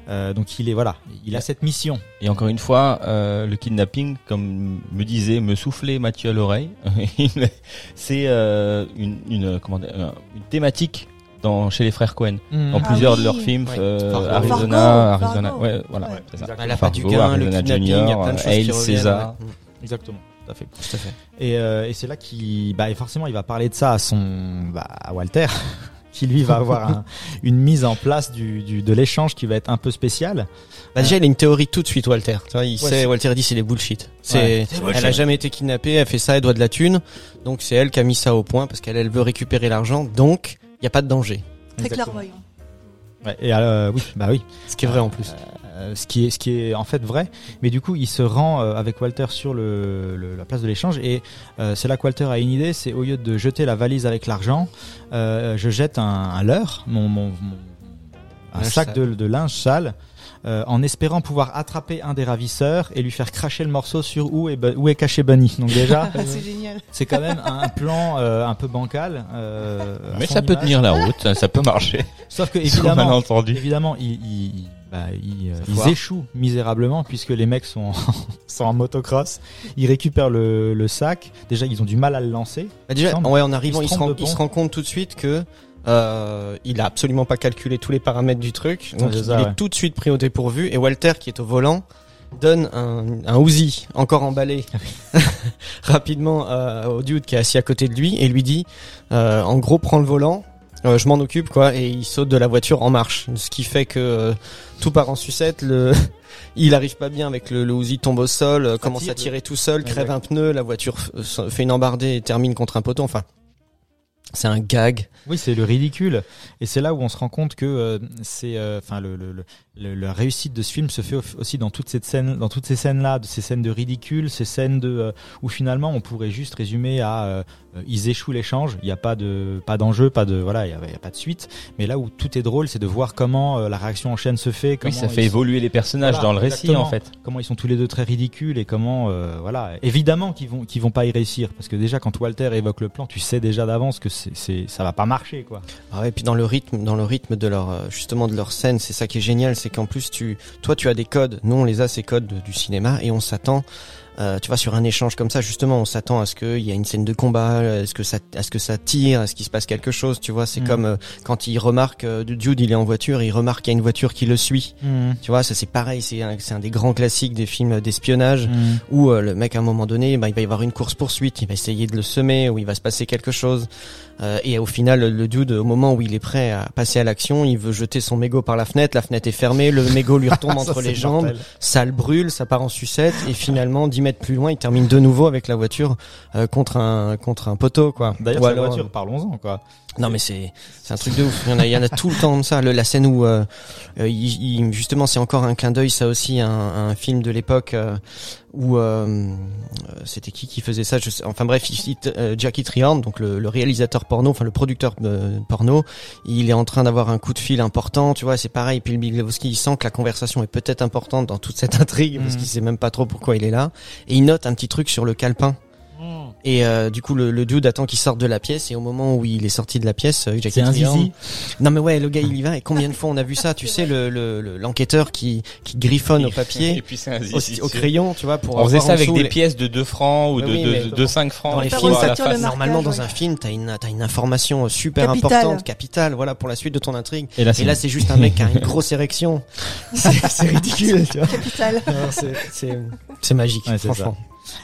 Euh, donc il est voilà il a cette mission. Et encore une fois, euh, le kidnapping, comme me disait, me soufflait Mathieu à l'oreille, c'est euh, une, une, comment une thématique dans, chez les frères Cohen. Dans Ah plusieurs oui. de leurs films, Ouais. euh, Fargo. Arizona, Fargo, Arizona, Fargo. ouais, voilà, Ouais. c'est ça. Exactement. La part du Fargo, Arizona Junior, Hail. César. ouais. exactement tout à fait Tout à fait. Et, euh, et c'est là qu'il, bah, et forcément, il va parler de ça à son, bah, à Walter, qui lui va avoir un- une mise en place du, du de l'échange qui va être un peu spécial. Bah déjà, il a une théorie tout de suite, Walter. Tu vois, il Ouais, sait, c'est- Walter dit c'est des bullshit. C'est, Ouais. elle a jamais été kidnappée, elle fait ça, elle doit de la thune. Donc c'est elle qui a mis ça au point parce qu'elle, elle veut récupérer l'argent. Donc, il y a pas de danger. Très clairvoyant. Ouais, et euh, oui, bah oui. Ce qui est vrai en plus. Euh, ce qui est ce qui est en fait vrai mais du coup il se rend euh, avec Walter sur le, le- la place de l'échange et euh, c'est là que Walter a une idée c'est au lieu de jeter la valise avec l'argent euh, je jette un, un leurre mon, mon, mon- un sac de, de linge sale euh, en espérant pouvoir attraper un des ravisseurs et lui faire cracher le morceau sur où est, où est caché Bunny. Donc déjà, c'est génial. c'est quand même un plan euh, un peu bancal. euh, Mais ça peut tenir la route, ça peut marcher. Sauf que évidemment, évidemment, ils, ils, bah, ils, euh, ils échouent misérablement puisque les mecs sont sont en motocross. Ils récupèrent le, le sac. Déjà, ils ont du mal à le lancer. Bah déjà, ouais, en arrivant, se se, rend, trompe de il se pont. rend compte tout de suite que euh, il a absolument pas calculé tous les paramètres du truc. Donc il est tout de suite pris au dépourvu. Et Walter, qui est au volant, donne un, un Uzi encore emballé rapidement euh, au dude qui est assis à côté de lui et lui dit, euh, en gros, prends le volant. euh, je m'en occupe quoi et il saute de la voiture en marche ce qui fait que euh, tout part en sucette le il arrive pas bien avec le, le Uzi tombe au sol euh, commence à tirer tout seul crève un pneu la voiture fait une embardée et termine contre un poteau enfin c'est un gag Oui, c'est le ridicule. Et c'est là où on se rend compte que euh, c'est, euh, enfin, le, le, le, le- la réussite de ce film se fait au- aussi dans toutes ces scènes, dans toutes ces scènes-là, de ces scènes de ridicule, ces scènes de euh, où finalement on pourrait juste résumer à ils échouent l'échange. Il n'y a pas de, pas d'enjeu, pas de, voilà, il y a, pas de suite. Mais là où tout est drôle, c'est de voir comment la réaction en chaîne se fait. Oui, Comment ça fait sont- évoluer les personnages Voilà, dans le récit en fait. comment ils sont tous les deux très ridicules et comment euh, voilà évidemment qu'ils vont qu'ils vont pas y réussir parce que déjà quand Walter évoque le plan tu sais déjà d'avance que c'est ça va pas marcher quoi. Ah ouais, et puis dans le rythme, dans le rythme de leur euh, justement de leur scène, c'est ça qui est génial, c'est qu'en plus tu, toi tu as des codes, nous on les a ces codes de- du cinéma et on s'attend, euh, tu vois, sur un échange comme ça justement, on s'attend à ce qu'il y a une scène de combat, à ce que ça, à ce que ça tire, à ce qu'il se passe quelque chose, tu vois, c'est Mhm. comme euh, quand il remarque, euh, Jude il est en voiture, il remarque qu'il y a une voiture qui le suit, tu vois, ça c'est pareil, c'est un, c'est un des grands classiques des films d'espionnage où euh, le mec à un moment donné, bah, il va y avoir une course poursuite, il va essayer de le semer, où il va se passer quelque chose, Euh, et au final, le dude, au moment où il est prêt à passer à l'action, il veut jeter son mégot par la fenêtre, la fenêtre est fermée, le mégot lui retombe entre les jambes, mortel. ça le brûle, ça part en sucette, et finalement, 10 mètres plus loin, il termine de nouveau avec la voiture euh, contre un contre un poteau, quoi. d'ailleurs alors, voiture parlons-en quoi non mais c'est c'est un truc de ouf. Il y en a il y en a tout le temps de ça. Le, la scène où euh, euh, il, il- justement c'est encore un clin d'œil ça aussi un, un film de l'époque euh, où euh, euh, c'était qui qui faisait ça je sais, enfin bref il euh, Jackie Treehorn donc le, le réalisateur porno enfin le producteur euh, porno il est en train d'avoir un coup de fil important tu vois c'est pareil puis le Big Lebowski il sent que la conversation est peut-être importante dans toute cette intrigue parce Mhm. qu'il sait même pas trop pourquoi il est là et il note un petit truc sur le calepin et euh, du coup, le, le dude attend qu'il sorte de la pièce et au moment où il est sorti de la pièce, euh, Jackie c'est un Treehorn- zizi Non mais ouais, le gars il y va et combien de fois on a vu ça Tu sais, le le- le- l'enquêteur qui qui griffonne au Et papier, puis c'est un au, zizi, au crayon, tu vois, pour. On faisait ça avec des les- pièces de 2 francs ou de, oui, de, mais- de 5 francs. Dans les films, ça- de marquage, normalement dans un film, t'as une t'as une information super Capitale. importante, capitale, voilà pour la suite de ton intrigue. Et là, Et là, c'est juste un mec qui a une grosse érection. C'est c'est ridicule, tu vois. Capital. Non, c'est- C'est c'est magique, Ouais, c'est franchement.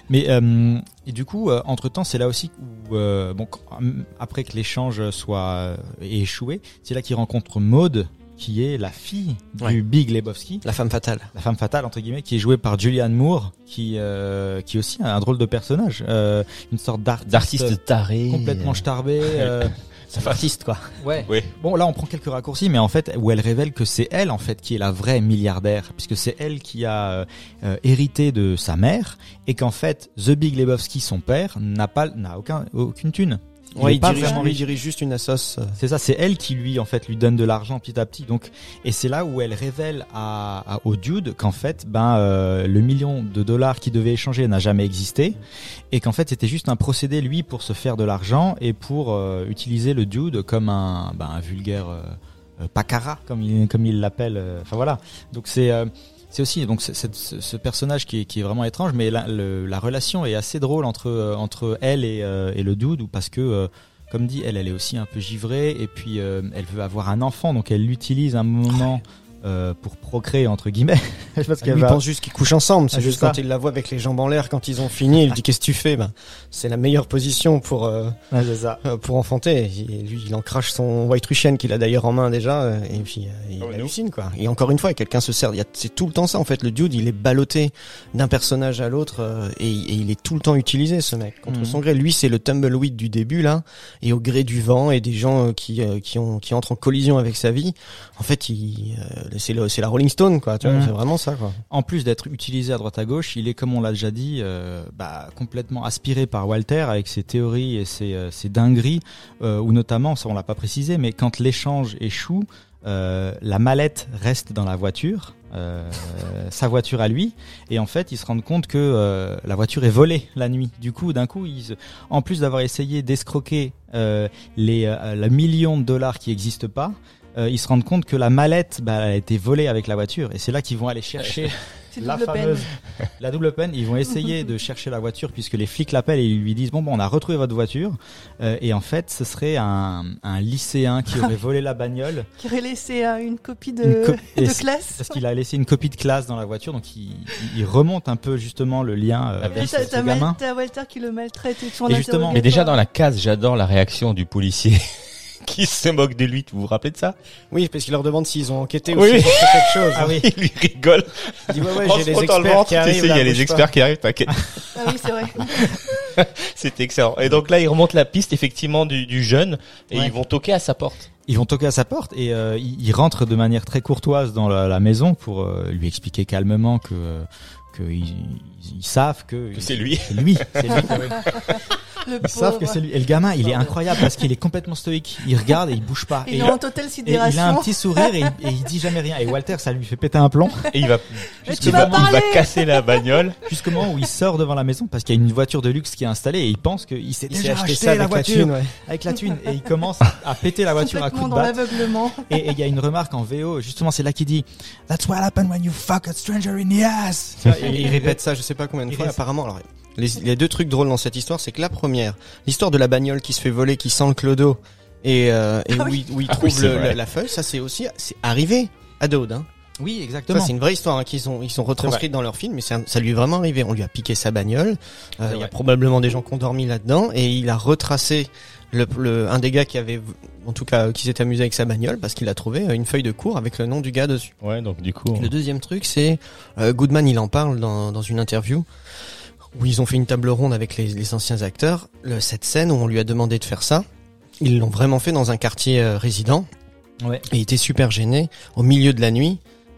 Mais euh, et du coup entre temps c'est là aussi où euh, bon qu- après que l'échange soit euh, échoué c'est là qu'il rencontre Maude qui est la fille du. Big Lebowski La femme fatale. la femme fatale entre guillemets qui est jouée par Julianne Moore qui euh, qui est aussi un drôle de personnage euh, une sorte d'artiste d'artistes tarés. complètement starbé euh, C'est un artiste quoi. ouais Oui. bon là on prend quelques raccourcis mais en fait où elle révèle que c'est elle en fait qui est la vraie milliardaire puisque c'est elle qui a euh, euh, hérité de sa mère et qu'en fait The Big Lebowski son père n'a pas n'a aucun aucune thune Il Ouais, il pas dirige, vraiment lui, il riche. dirige juste une assoce. C'est ça, c'est elle qui lui en fait lui donne de l'argent petit à petit. Donc et c'est là où elle révèle à, à au dude qu'en fait ben euh, le million de dollars qui devait échanger n'a jamais existé et qu'en fait c'était juste un procédé lui pour se faire de l'argent et pour euh, utiliser le dude comme un ben, un vulgaire euh, euh, pacara comme il comme il l'appelle. euh, Enfin voilà. Donc c'est euh, c'est aussi donc ce, personnage qui est, vraiment étrange, mais la, relation est assez drôle entre euh, elle et, euh, et le dude, parce que euh, comme dit, elle elle est aussi un peu givrée et puis elle veut avoir un enfant, donc elle l'utilise un moment euh, pour procréer entre guillemets. parce il va- pense juste qu'ils couchent ensemble. C'est Ah, juste quand ça. il la voit avec les jambes en l'air, quand ils ont fini, il lui dit qu'est-ce que tu fais? Ben, C'est la meilleure position pour euh, ça. euh, pour enfanter. Et lui, il en crache son White Russian qu'il a d'ailleurs en main déjà, et puis euh, il Oh, hallucine quoi. Et encore une fois, quelqu'un se sert. il y a- C'est tout le temps ça en fait. Le dude, il est ballotté d'un personnage à l'autre, euh, et, et il est tout le temps utilisé ce mec contre Mhm. son gré. Lui, c'est le tumbleweed du début là, et au gré du vent et des gens euh, qui euh, qui ont qui entrent en collision avec sa vie. En fait, il euh, c'est le c'est la Rolling Stone quoi. Tu vois, Mhm. c'est vraiment ça quoi. En plus d'être utilisé à droite à gauche, il est, comme on l'a déjà dit, euh, bah, complètement aspiré par Walter avec ses théories et ses, euh, ses dingueries, euh, ou notamment, ça on l'a pas précisé, mais quand l'échange échoue, euh, la mallette reste dans la voiture, euh, sa voiture à lui, et en fait ils se rendent compte que euh, la voiture est volée la nuit. Du coup, d'un coup, ils, en plus d'avoir essayé d'escroquer euh, les euh, le million de dollars qui n'existent pas, euh, ils se rendent compte que la mallette bah, elle a été volée avec la voiture, et c'est là qu'ils vont aller chercher C'est la double peine. fameuse, la double peine. Ils vont essayer de chercher la voiture puisque les flics l'appellent et ils lui disent bon bon on a retrouvé votre voiture Euh, et en fait ce serait un, un lycéen qui aurait volé la bagnole Qui aurait laissé euh, une copie de, Une co- et de c'est- classe. parce qu'il a laissé une copie de classe dans la voiture donc il, il- remonte un peu justement le lien euh, Avec ce, gamin. t'as Walter qui le maltraite et son Et justement, Mais déjà dans la case, j'adore la réaction du policier qui se moque de lui. Vous vous rappelez de ça? Oui, parce qu'il leur demande s'ils ont enquêté ou Oui. s'ils ont fait quelque chose. Ah oui. Il lui rigole. Il dit ouais ouais, j'ai les frottant le experts ventre, qui arrivent. il y a les pas. experts qui arrivent, t'inquiète. Ah oui, c'est vrai. C'était excellent. Et donc là, il remonte la piste effectivement du, du jeune et Ouais. ils vont toquer à sa porte. Ils vont toquer à sa porte et euh, ils, ils rentrent de manière très courtoise dans la, la maison pour euh, lui expliquer calmement que euh, que ils, ils savent que, Que c'est lui. C'est lui. C'est lui. Le Ils savent que c'est lui. Et le gamin, il est incroyable parce qu'il est complètement stoïque. Il regarde et il bouge pas. Il et est en totale et il sidération. a un petit sourire et, il- et il dit jamais rien. Et Walter, ça lui fait péter un plomb. Et il va, jusqu'au moment où il va casser la bagnole. Jusqu'au moment où il sort devant la maison parce qu'il y a une voiture de luxe qui est installée et il pense qu'il s'est Il s'est déjà acheté acheté ça la avec la voiture thune, ouais. avec la thune et il commence à péter la voiture à coups de dans batte. Et et il y a une remarque en VO, justement, c'est là qu'il dit That's what happened when you fuck a stranger in the ass. Et il répète ça, je sais pas combien de Il fois. Apparemment, alors les, il y a deux trucs drôles dans cette histoire, c'est que la première, l'histoire de la bagnole qui se fait voler, qui sent le clodo et, euh, et Ah où, il, où il Ah trouve oui, le- vrai. la, la feuille, ça c'est aussi c'est arrivé à Dode. Hein. Oui, Ça exactement. c'est une vraie histoire hein, qu'ils ont ils sont retranscrites dans leur film, mais un- ça lui est vraiment arrivé. On lui a piqué sa bagnole. Euh, Il y a probablement des gens qui ont dormi là-dedans et il a retracé le, le- un des gars qui avait en tout cas qui s'est amusé avec sa bagnole parce qu'il a trouvé euh, une feuille de cours avec le nom du gars dessus. Ouais, donc du coup. Le deuxième truc, c'est euh, Goodman, il en parle dans, dans une interview où ils ont fait une table ronde avec les, les anciens acteurs. Le, cette scène où on lui a demandé de faire ça, ils l'ont vraiment fait dans un quartier euh, résident Ouais. et il était super gêné au milieu de la nuit.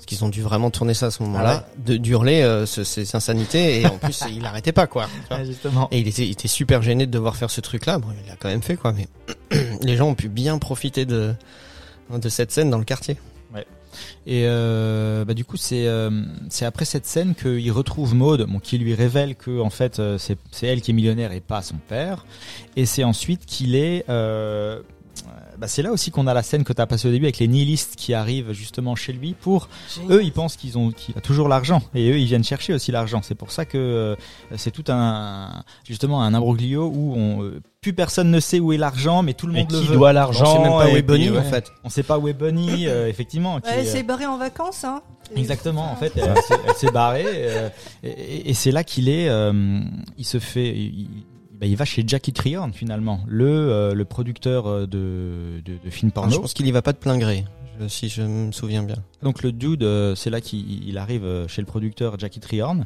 Qu'ils ont dû vraiment tourner ça à ce moment-là, de d'hurler euh, ce- ces insanités et en plus il arrêtait pas quoi. Ah, justement. Et il était, il était super gêné de devoir faire ce truc-là. Bon, il l'a quand même fait quoi, mais les gens ont pu bien profiter de de cette scène dans le quartier. Et euh, bah, du coup, c'est euh, c'est après cette scène qu'il retrouve Maud, bon, qui lui révèle que en fait euh, c'est c'est elle qui est millionnaire et pas son père. Et c'est ensuite qu'il est euh, bah, c'est là aussi qu'on a la scène que tu as passée au début avec les nihilistes qui arrivent justement chez lui pour eux ils pensent qu'ils ont qu'il a toujours l'argent et eux ils viennent chercher aussi l'argent c'est pour ça que euh, c'est tout un justement un imbroglio où on, euh, plus personne ne sait où est l'argent mais tout le monde le qui veut doit On l'argent sait même pas où et est Bonnie puis, en fait. on sait pas où est Bonnie euh, effectivement qui elle euh, s'est barrée en vacances, hein. Exactement, en fait, elle, s'est- elle s'est barrée euh, et, et- et c'est là qu'il est. euh, il se fait, il- bah, il va chez Jackie Trihorn finalement, le euh, le producteur euh, de de, de films Ah, porno. je pense qu'il y va pas de plein gré, je- si je me souviens bien. Donc le dude, euh, c'est là qu'il il arrive chez le producteur Jackie Trihorn,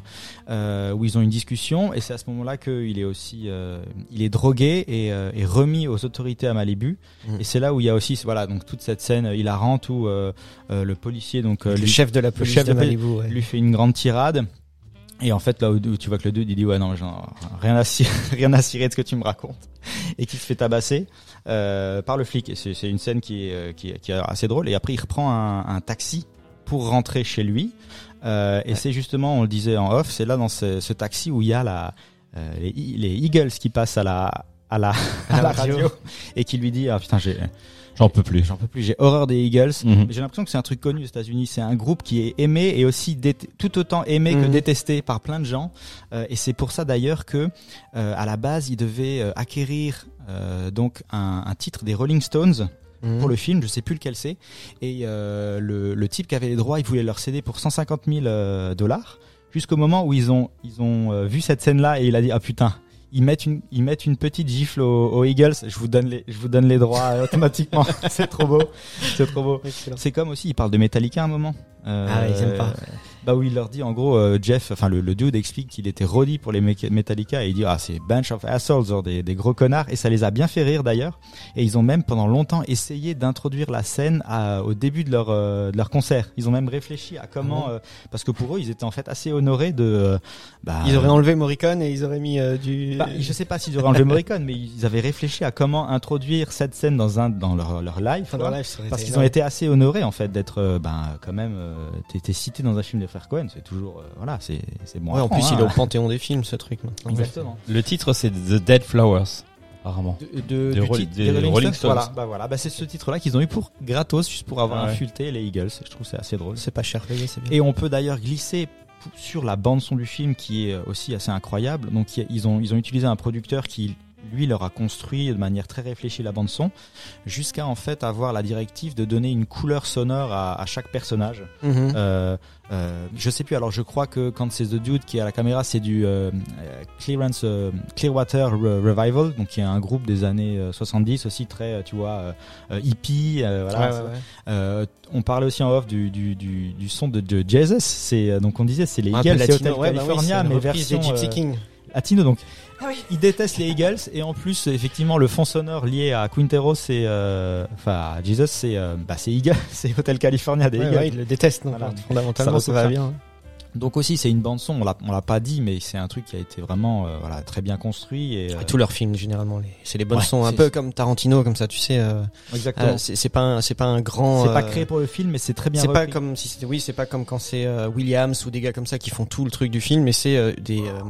euh, où ils ont une discussion et c'est à ce moment-là qu'il est aussi, il est drogué et, et remis aux autorités à Malibu. Mhm. Et c'est là où il y a aussi, voilà, donc toute cette scène hilarante où le policier, donc le lui- chef de la police de Malibu, ouais. lui fait une grande tirade. Et en fait, là où, tu vois que le dude, il dit ouais non, j'en- rien à cirer, rien à cirer de ce que tu me racontes, et qui se fait tabasser euh, par le flic. Et c'est c'est une scène qui est, euh, qui est qui est assez drôle. Et après, il reprend un, un taxi pour rentrer chez lui. Euh, et c'est justement, on le disait en off, c'est là dans ce, ce taxi où il y a la euh, les, les Eagles qui passent à la à la, à la radio et qui lui dit ah putain j'ai J'en peux plus. j'en peux plus j'ai horreur des Eagles Mhm. j'ai l'impression que c'est un truc connu aux États-Unis. C'est un groupe qui est aimé et aussi tout autant aimé que Mhm. détesté par plein de gens. Euh, et c'est pour ça d'ailleurs que euh, à la base, ils devaient euh, acquérir euh, donc un, un titre des Rolling Stones Mhm. pour le film. Je sais plus lequel c'est. Et euh, le, le type qui avait les droits, il voulait leur céder pour 150 000 euh, dollars. Jusqu'au moment où ils ont ils ont vu cette scène-là et il a dit ah putain. Ils mettent une ils mettent une petite gifle aux, aux Eagles. Je vous donne les je vous donne les droits automatiquement. c'est trop beau. C'est trop beau. C'est comme aussi, il parle de Metallica à un moment. Euh, Ah, ils aiment pas. Bah où il leur dit en gros euh, Jeff, enfin le, le dude explique qu'il était roadie pour les Metallica et il dit ah c'est bunch of assholes, genre des, des gros connards et ça les a bien fait rire d'ailleurs et ils ont même pendant longtemps essayé d'introduire la scène à- au début de leur euh, de leur concert. Ils ont même réfléchi à comment euh, parce que pour eux ils étaient en fait assez honorés de bah, Ils auraient enlevé Morricone et ils auraient mis du. bah, je sais pas s'ils auraient enlevé Morricone mais ils avaient réfléchi à comment introduire cette scène dans un dans leur leur live, Enfin, quoi. dans live, ça aurait parce qu'ils ont été assez honorés en fait d'être ben quand même t'es cité dans un film des frères Cohen, c'est toujours euh, voilà, c'est c'est bon. Ouais, en plus, prendre, il est hein. au panthéon des films, ce truc. maintenant. Exactement. Le titre c'est The Dead Flowers, apparemment. De, de, Des du Rolling- titre des des Rolling Stones. Stones. Voilà, bah voilà, bah c'est ce titre-là qu'ils ont eu pour gratos, juste pour avoir Ah ouais. insulté les Eagles. Je trouve c'est assez drôle. C'est pas cher payé, c'est bien. Et on peut d'ailleurs glisser sur la bande son du film qui est aussi assez incroyable. Donc ils ont ils ont utilisé un producteur qui lui leur a construit de manière très réfléchie la bande son jusqu'à en fait avoir la directive de donner une couleur sonore à, à chaque personnage. Mhm. Euh, euh, je sais plus. Alors, je crois que quand c'est The Dude qui est à la caméra, c'est du euh, Clearance Clearwater Re- Revival, donc qui est un groupe des années euh, 70 aussi très, tu vois, hippie. voilà. Ouais, ouais, ouais. On parlait aussi en off du du, du, du son de, de Jesus. C'est donc on disait c'est les Eagles, c'est Hotel bah oui, California, mais version Gypsy King. latino. Donc Ah oui. ils détestent les Eagles et en plus effectivement le fond sonore lié à Quintero c'est euh, enfin à Jesus c'est euh, bah c'est Eagles, c'est Hotel California des Ouais, Eagles. ouais, il le déteste, Voilà. fondamentalement, Ça ça va bien. Donc aussi c'est une bande son, on l'a on l'a pas dit mais c'est un truc qui a été vraiment euh, voilà très bien construit et euh, Tous leurs films, généralement, les- c'est les bonnes Ouais, sons, un peu comme Tarantino, comme ça, tu sais. euh, exactement. euh, c'est c'est pas, un- c'est pas un grand. c'est pas euh, créé pour le film mais c'est très bien C'est pas comme si c'était, oui, c'est pas comme quand c'est euh, Williams ou des gars comme ça qui font tout le truc du film, mais c'est euh, des euh,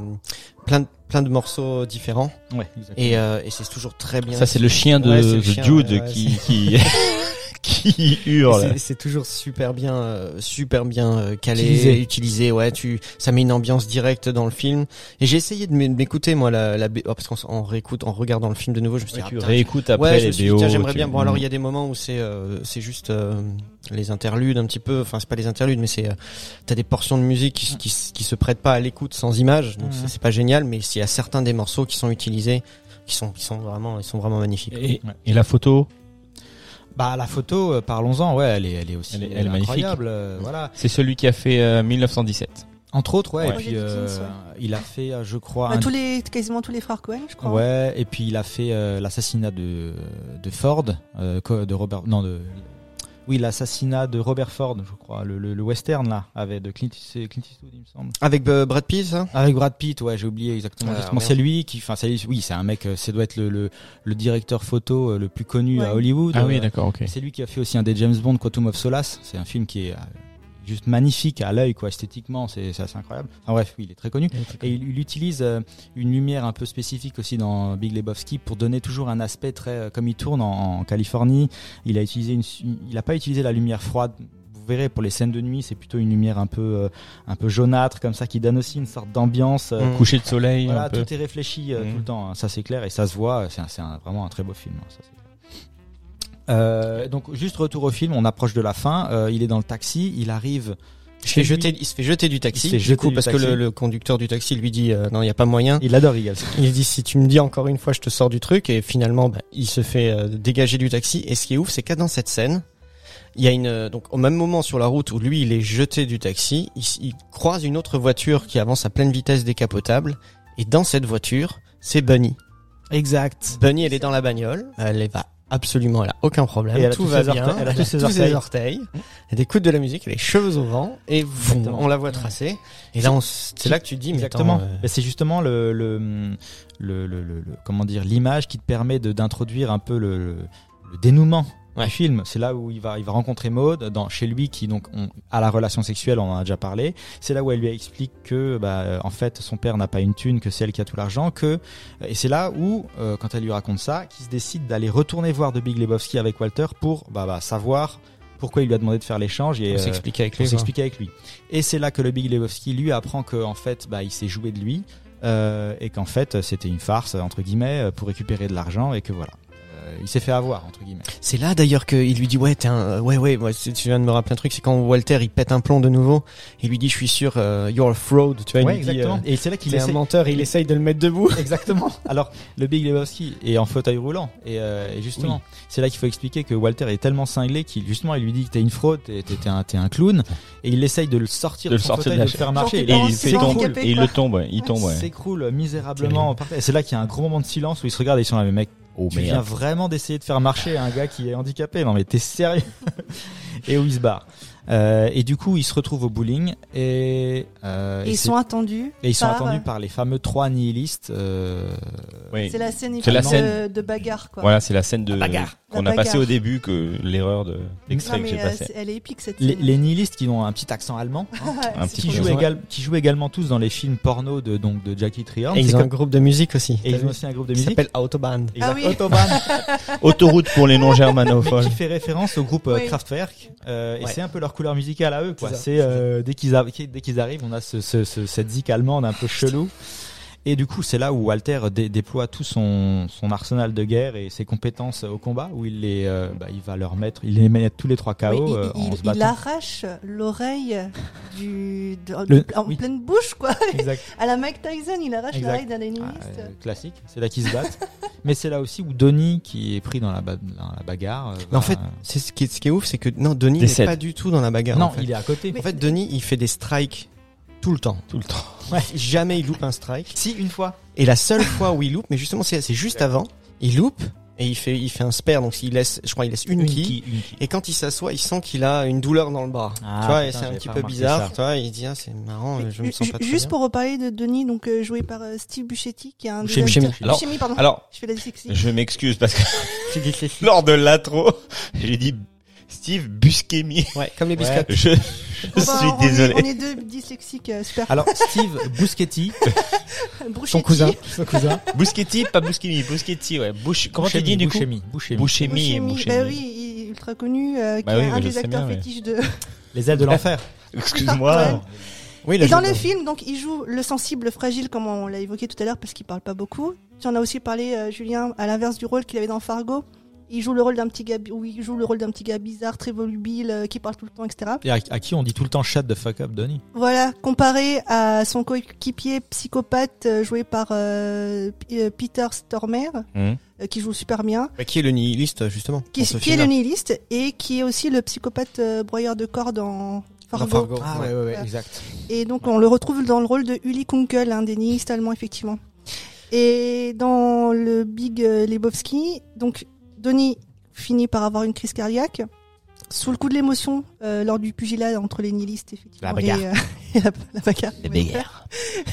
plein de plein de morceaux différents Ouais, exactement. et, euh, et c'est toujours très bien. Ça c'est le chien de Ouais, c'est le The chien, ouais, qui qui qui hurle. C'est- toujours super bien, euh, super bien euh, calé, Utilisé. utilisé. Ouais, tu, ça met une ambiance directe dans le film. Et j'ai essayé de m'é- m'écouter moi la, la B- oh, parce en réécoute, en regardant le film de nouveau, je me suis Ouais, dit, ah, tu putain, réécoutes Ouais, après je me suis les dit, BO. j'aimerais tu- bien. Bon, alors il y a des moments où c'est euh, c'est juste les interludes un petit peu. Enfin, c'est pas les interludes, mais c'est t'as des portions de musique qui, qui, se prêtent pas à l'écoute sans images. Donc ça, c'est pas génial, mais il y a certains des morceaux qui sont utilisés, qui sont qui sont vraiment ils sont vraiment magnifiques. Et, et la photo, Bah la photo, euh, parlons-en, ouais, elle est, elle est aussi, Elle est- elle est magnifique. incroyable, euh, voilà. c'est celui qui a fait euh, 1917. Entre autres, ouais. Ouais. Et puis euh, ouais. il a fait, euh, je crois, Bah, un- tous les, quasiment tous les frères Cohen, je crois. ouais. Et puis il a fait euh, l'assassinat de de Ford, euh, de Robert, non de, oui, l'assassinat de Robert Ford, je crois, le, le, le western là, avec de Clint, Clint Eastwood, il me semble. Avec euh, Brad Pitt, ça? Avec Brad Pitt, ouais, j'ai oublié exactement. Ah, c'est lui qui, enfin, c'est lui- oui, c'est un mec, euh, ça doit être le, le, le directeur photo euh, le plus connu Ouais. à Hollywood. Ah oui, Euh, d'accord, ok. C'est lui qui a fait aussi un des James Bond, Quantum of Solace. C'est un film qui est euh, juste magnifique à l'œil, quoi, esthétiquement, c'est c'est assez incroyable. Enfin bref, oui, il est très connu. Et il, il utilise euh, une lumière un peu spécifique aussi dans Big Lebowski pour donner toujours un aspect très, euh, comme il tourne en, en Californie, il a utilisé une, il a pas utilisé la lumière froide. Vous verrez pour les scènes de nuit, c'est plutôt une lumière un peu, euh, un peu jaunâtre comme ça qui donne aussi une sorte d'ambiance. euh, Mm. Coucher de soleil voilà, un peu. tout est réfléchi euh, Mhm. tout le temps, hein. ça c'est clair et ça se voit. C'est vraiment un très beau film. hein, ça. Euh, donc juste retour au film, on approche de la fin. euh, il est dans le taxi, il arrive. Il se fait jeter, il se fait jeter du taxi. Du jeter coup, du parce taxi. que le, le conducteur du taxi lui dit euh, non, il y a pas moyen. Il adore Eagles. Il dit si tu me dis encore une fois, je te sors du truc. Et finalement, bah, il se fait euh, dégager du taxi. Et ce qui est ouf, c'est qu'à dans cette scène, il y a une euh, donc au même moment sur la route où lui il est jeté du taxi, il, il croise une autre voiture qui avance à pleine vitesse décapotable. Et dans cette voiture, c'est Bunny. Exact. Bunny, elle est dans la bagnole. Elle est- va absolument, elle a aucun problème. Et elle a Tout va ses bien. orteils- elle a tous ses orteils. orteils. Elle écoute de la musique, elle a les cheveux au vent et on la voit tracer. Et là, c'est là que tu te dis, mais Exactement. euh, c'est justement le, le, le, le, le- le- comment dire l'image qui te permet d'introduire un peu le dénouement Ouais. du film. C'est là où il va il va rencontrer Maud dans chez lui qui donc on, a la relation sexuelle, on en a déjà parlé. C'est là où elle lui explique que bah euh, en fait son père n'a pas une thune, que c'est elle qui a tout l'argent, que et c'est là où euh, quand elle lui raconte ça, qu'il se décide d'aller retourner voir de Big Lebowski avec Walter pour bah, bah savoir pourquoi il lui a demandé de faire l'échange et euh, avec s'expliquer avec lui. Et c'est là que le Big Lebowski lui apprend que en fait, bah, il s'est joué de lui euh, et qu'en fait c'était une farce entre guillemets euh, pour récupérer de l'argent et que voilà. Euh, il s'est fait avoir entre guillemets. C'est là d'ailleurs qu'il lui dit ouais t'es un ouais ouais ouais c'est- tu viens de me rappeler un truc c'est quand Walter il pète un plomb de nouveau il lui dit je suis sûr euh, you're a fraud tu vois il Ouais, dit exactement. euh, Et c'est là qu'il un essaie. menteur et il essaye de le mettre debout Exactement. Alors, le Big Lebowski est en fauteuil roulant. Et, euh, et justement, c'est là qu'il faut expliquer que Walter est tellement cinglé qu'il, justement, il lui dit que t'es une fraude, t'es, t'es- t'es un, t'es un clown. Et il essaye de le sortir De de, le son sortir fauteuil, de le faire marcher. Et il handicapé, et il le tombe, il tombe. Il s'écroule misérablement. c'est là qu'il y a un gros moment de silence où ils se regardent et ils sont là, mais mec, Oh tu viens vraiment d'essayer de faire marcher un gars qui est handicapé. Non mais t'es sérieux? Et où il se barre. Euh, et du coup, ils se retrouvent au bowling et, euh, Et et ils sont attendus. et ils sont par- attendus par les fameux trois nihilistes. Euh, Oui. C'est la scène C'est la épique scène. de, de bagarre quoi. Voilà, c'est la scène de bagarre. qu'on a passé au début que l'erreur de l'extrait Non que j'ai euh, passé. elle est épique cette les, scène. les nihilistes qui ont un petit accent allemand, hein, Un petit qui jouent, qui également tous dans les films porno de donc de Jackie Treehorn. et C'est ils ont un comme- groupe de musique aussi et ils ont aussi un groupe de qui musique. s'appelle Autobahn Ah oui. Autobahn, Autoroute pour les non germanophones. qui fait référence au groupe euh. Kraftwerk. euh, et c'est un peu leur couleur musicale à eux. quoi. C'est euh, dès qu'ils dès qu'ils arrivent, on a ce, ce, ce- cette zik allemande un peu chelou. Et du coup, c'est là où Walter dé- déploie tout son, son arsenal de guerre et ses compétences au combat, où il les, euh, bah, il va leur mettre, il les met tous les trois KO Oui, il, euh, en il- se il arrache l'oreille du de- Le- en oui. pleine bouche quoi. Exact. À la Mike Tyson, il arrache l'oreille d'un Ah, léniniste. euh, classique, c'est là qu'ils se battent. Mais c'est là aussi où Donnie, qui est pris dans la, ba- dans la bagarre. euh, mais en fait c'est ce qui est, ce qui est ouf c'est que non Denis n'est pas du tout dans la bagarre non, en fait. il est à côté. en fait Denis il fait des strikes tout le temps Tout le temps. jamais il loupe un strike Si, une fois. Et la seule fois où il loupe, mais justement c'est c'est juste avant, il loupe et il fait il fait un spare donc il laisse je crois il laisse une, quille une quille. et quand il s'assoit, il sent qu'il a une douleur dans le bras. Ah, tu vois, c'est un petit peu bizarre, tu vois, il dit ah c'est marrant, je me sens pas très Juste bien. pour reparler de Denis, donc euh, joué par euh, Steve Buscemi, qui est un acteurs- Alors- Buscemi, pardon. Alors, je fais la dyslexie. je m'excuse parce que lors de l'intro, j'ai dit Steve Buscemi. Ouais, comme les Ouais. biscuits. Je, je Bon, bah, suis on est- désolé. On est deux dyslexiques, euh, super. Alors, Steve Buschetti, Bruschetti. Son cousin. son cousin. Buschetti, pas Buscemi, Buschetti, ouais. Bush, comment tu dis du coup Buscemi, Buscemi. Buscemi, Buscemi. Buscemi. Bah oui, il est ultra connu, euh, qui Bah est oui, un des acteurs bien, fétiches de. Les ailes de l'enfer. Excuse-moi. Oui, Et dans le film, donc, il joue le sensible, le fragile, comme on l'a évoqué tout à l'heure, parce qu'il parle pas beaucoup. Tu en as aussi parlé, euh, Julien, à l'inverse du rôle qu'il avait dans Fargo. Il joue le rôle d'un petit gars, bi- où il joue le rôle d'un petit gars bizarre, très volubile, euh, qui parle tout le temps, etc. Et à, à qui on dit tout le temps shut the fuck up, Donnie? Voilà, comparé à son coéquipier psychopathe euh, joué par euh, Peter Stormer, euh, qui joue super bien, Bah, qui est le nihiliste justement qui, est le nihiliste et qui est aussi le psychopathe euh, broyeur de corps dans Fargo. Dans Fargo. Ah ouais. ouais, ouais, exact. Et donc on le retrouve dans le rôle de Uli Kunkel, un des nihilistes allemands effectivement. Et dans le Big Lebowski, donc Donnie finit par avoir une crise cardiaque sous le coup de l'émotion euh, lors du pugilat entre les nihilistes effectivement. La bagarre. Et, euh, et la, la bagarre. Les oui. bagarres.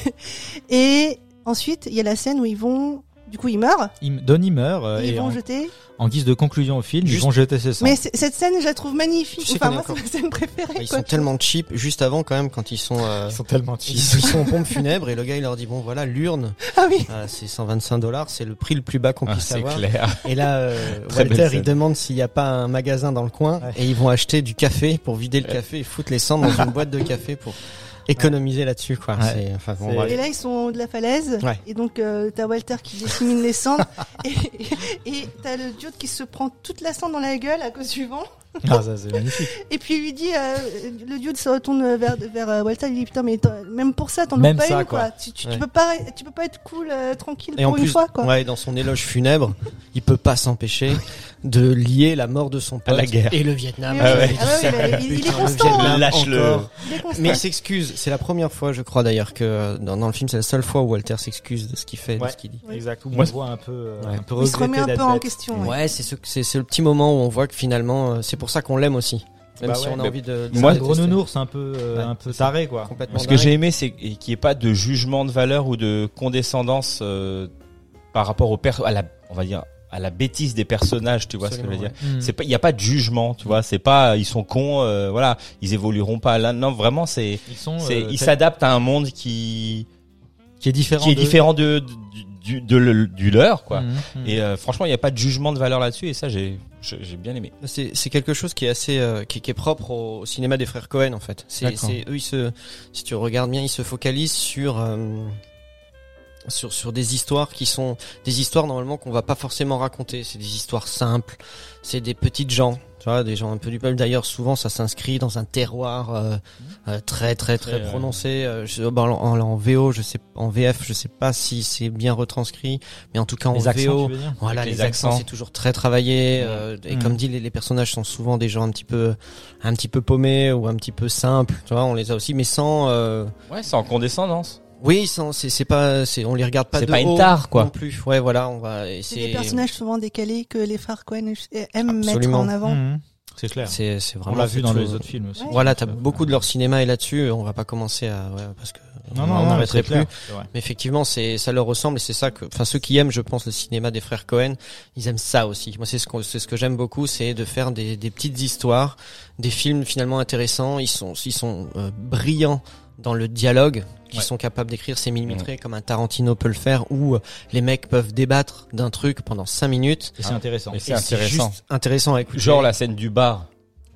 Et ensuite il y a la scène où ils vont, du coup ils meurent, Il- Donnie meurt euh, et ils vont en, jeter. en guise de conclusion au film, ils vont jeter ses sangs. Mais c- cette scène je la trouve magnifique. Tu sais Enfin qu'on est moi c'est ma scène préférée. Ils quoi. sont tellement cheap juste avant quand même quand ils sont euh, Ils sont tellement ils, cheap. ils sont aux pompes funèbres et le gars il leur dit bon voilà l'urne Ah oui. euh, c'est 125 dollars c'est le prix le plus bas qu'on Ah, puisse c'est avoir clair. et là euh, Très belle Walter scène. il demande s'il n'y a pas un magasin dans le coin Ouais. et ils vont acheter du café pour vider le café et foutre les cendres dans une boîte de café pour économiser là-dessus quoi Ouais. enfin bon. Et là, ils sont au haut de la falaise. Ouais. Et donc, euh, t'as Walter qui dissémine les cendres. et et- t'as le dude qui se prend toute la cendre dans la gueule à cause du vent. Ah, ça, c'est magnifique. Et puis, il lui dit, euh, le dude se retourne vers, vers euh, Walter. Il dit, putain, mais même pour ça, t'en Même loupes pas ça, une, quoi. quoi. Tu, tu, Ouais. tu peux pas, tu peux pas être cool, euh, tranquille Et pour en une plus, fois, quoi. ouais, dans son éloge funèbre, il peut pas s'empêcher de lier la mort de son pote À la guerre. et le Vietnam. Ah ouais. ah ouais, mais il, il est constant. Hein. Lâche-le. Mais il s'excuse. C'est la première fois, je crois d'ailleurs, que dans, dans le film, c'est la seule fois où Walter s'excuse de ce qu'il fait, Ouais. de ce qu'il dit. Exact. Où Moi, on voit un peu, Ouais. un peu il se remet un peu en question. Ouais, c'est ce, c'est, c'est le petit moment où on voit que finalement, c'est pour ça qu'on l'aime aussi. Même Bah si ouais, on a envie de, de C'est Moi, gros nounours un peu, euh, Ouais, un peu taré, quoi. Complètement Ce que j'ai aimé, c'est qu'il n'y ait pas de jugement de valeur ou de condescendance euh, par rapport au per à la, on va dire, à la bêtise des personnages. Tu vois ce que je veux dire Absolument. C'est pas, il y a pas de jugement, tu vois. C'est pas, ils sont cons, euh, voilà, ils évolueront pas. Là, non, vraiment, c'est, Ils euh, s'adaptent à un monde qui, qui est différent. qui est de- différent de, de- du, de le- du leur, quoi. Mhm, mhm. Et euh, franchement, il n'y a pas de jugement de valeur là-dessus. Et ça, j'ai, j'ai j'ai bien aimé. C'est, c'est quelque chose qui est assez, euh, qui, qui est propre au, au cinéma des frères Cohen en fait. C'est eux, ils se, si tu regardes bien, ils se focalisent sur, euh, sur sur des histoires qui sont des histoires normalement qu'on va pas forcément raconter. C'est des histoires simples, c'est des petites gens, tu vois, des gens un peu du peuple. D'ailleurs, souvent ça s'inscrit dans un terroir euh, euh, très très très, Très, euh, prononcé. Euh, je- bon, en, en, VO, je sais, en VF, je sais pas si c'est bien retranscrit, mais en tout cas en Les accents, VO, tu veux dire voilà, les, les accents, c'est toujours très travaillé. euh, et Mhm. comme dit, les, les personnages sont souvent des gens un petit peu, un petit peu paumés ou un petit peu simples. Tu vois, on les a aussi, mais sans. euh, Ouais, en condescendance. Oui, sans, c'est, c'est pas, c'est, on les regarde pas C'est de pas une haut tare, quoi. Non plus. Ouais, voilà, on va. C'est des personnages souvent décalés que les frères Cohen aiment mettre en avant. Mhm. C'est clair. c'est, c'est On vraiment. l'a vu dans tout. les autres films aussi. Ouais. Voilà, t'as beaucoup de leur cinéma est là-dessus. On va pas commencer à, ouais, parce que Non, on non, en non, arrêterait c'est plus. Mais effectivement, c'est ça leur ressemble et c'est ça que, enfin, ceux qui aiment, je pense, le cinéma des frères Cohen, ils aiment ça aussi. Moi, c'est ce que c'est ce que j'aime beaucoup, c'est de faire des, des petites histoires, des films finalement intéressants. Ils sont ils sont euh, brillants dans le dialogue, qui Ouais. sont capables d'écrire ces millimétrés comme un Tarantino peut le faire, où euh, les mecs peuvent débattre d'un truc pendant cinq minutes. Et c'est intéressant. Et c'est Et intéressant. juste intéressant à écouter. Genre la scène du bar.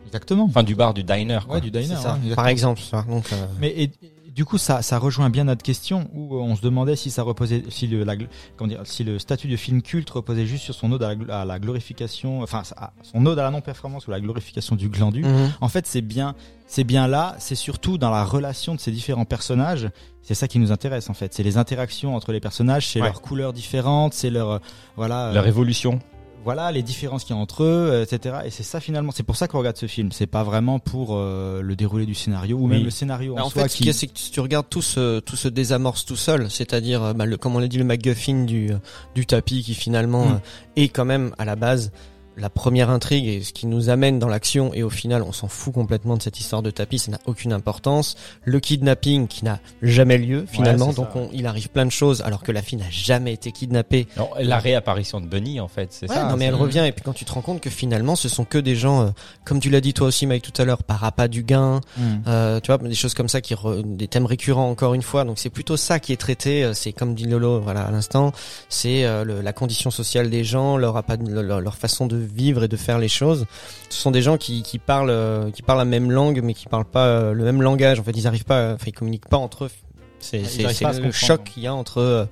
Exactement. Enfin, du bar, du diner, quoi. Ouais, du diner. Ça, ouais, par exemple. ça. Donc, euh, Mais et, du coup, ça, ça rejoint bien notre question où euh, on se demandait si ça reposait, si le, la, comment dire, si le statut de film culte reposait juste sur son ode à la, gl- à la glorification, enfin, à son ode à la non-performance ou la glorification du glandu. mhm. En fait, c'est bien, c'est bien là, c'est surtout dans la relation de ces différents personnages. C'est ça qui nous intéresse en fait. C'est les interactions entre les personnages, c'est Ouais. leurs couleurs différentes, c'est leur, euh, voilà, euh, révolution. Voilà les différences qu'il y a entre eux, euh, etc. Et c'est ça finalement, c'est pour ça qu'on regarde ce film. C'est pas vraiment pour euh, le déroulé du scénario ou Oui. même le scénario en, Bah, en soi fait, ce qui. c'est que si tu regardes tout ce, tout se désamorce tout seul, c'est-à-dire, euh, bah, le, comme on l'a dit, le MacGuffin du, du tapis qui finalement Mm. euh, est quand même à la base la première intrigue et ce qui nous amène dans l'action et au final on s'en fout complètement de cette histoire de tapis, ça n'a aucune importance. Le kidnapping qui n'a jamais lieu finalement, donc on- il arrive plein de choses alors que la fille n'a jamais été kidnappée. Non, la réapparition de Bunny, en fait, c'est Ouais, ça. non mais elle revient et puis quand tu te rends compte que finalement ce sont que des gens, euh, comme tu l'as dit toi aussi Mike tout à l'heure, par appât du gain, Mm. euh, tu vois, des choses comme ça qui re- des thèmes récurrents encore une fois. Donc c'est plutôt ça qui est traité. euh, C'est comme dit Lolo, voilà à l'instant, c'est euh, le- la condition sociale des gens, leur, appa- leur leur façon de vivre et de faire les choses. Ce sont des gens qui, qui parlent euh, qui parlent la même langue mais qui parlent pas euh, le même langage. En fait, ils arrivent pas, euh, enfin ils communiquent pas entre eux. C'est se le choc qu'il y a entre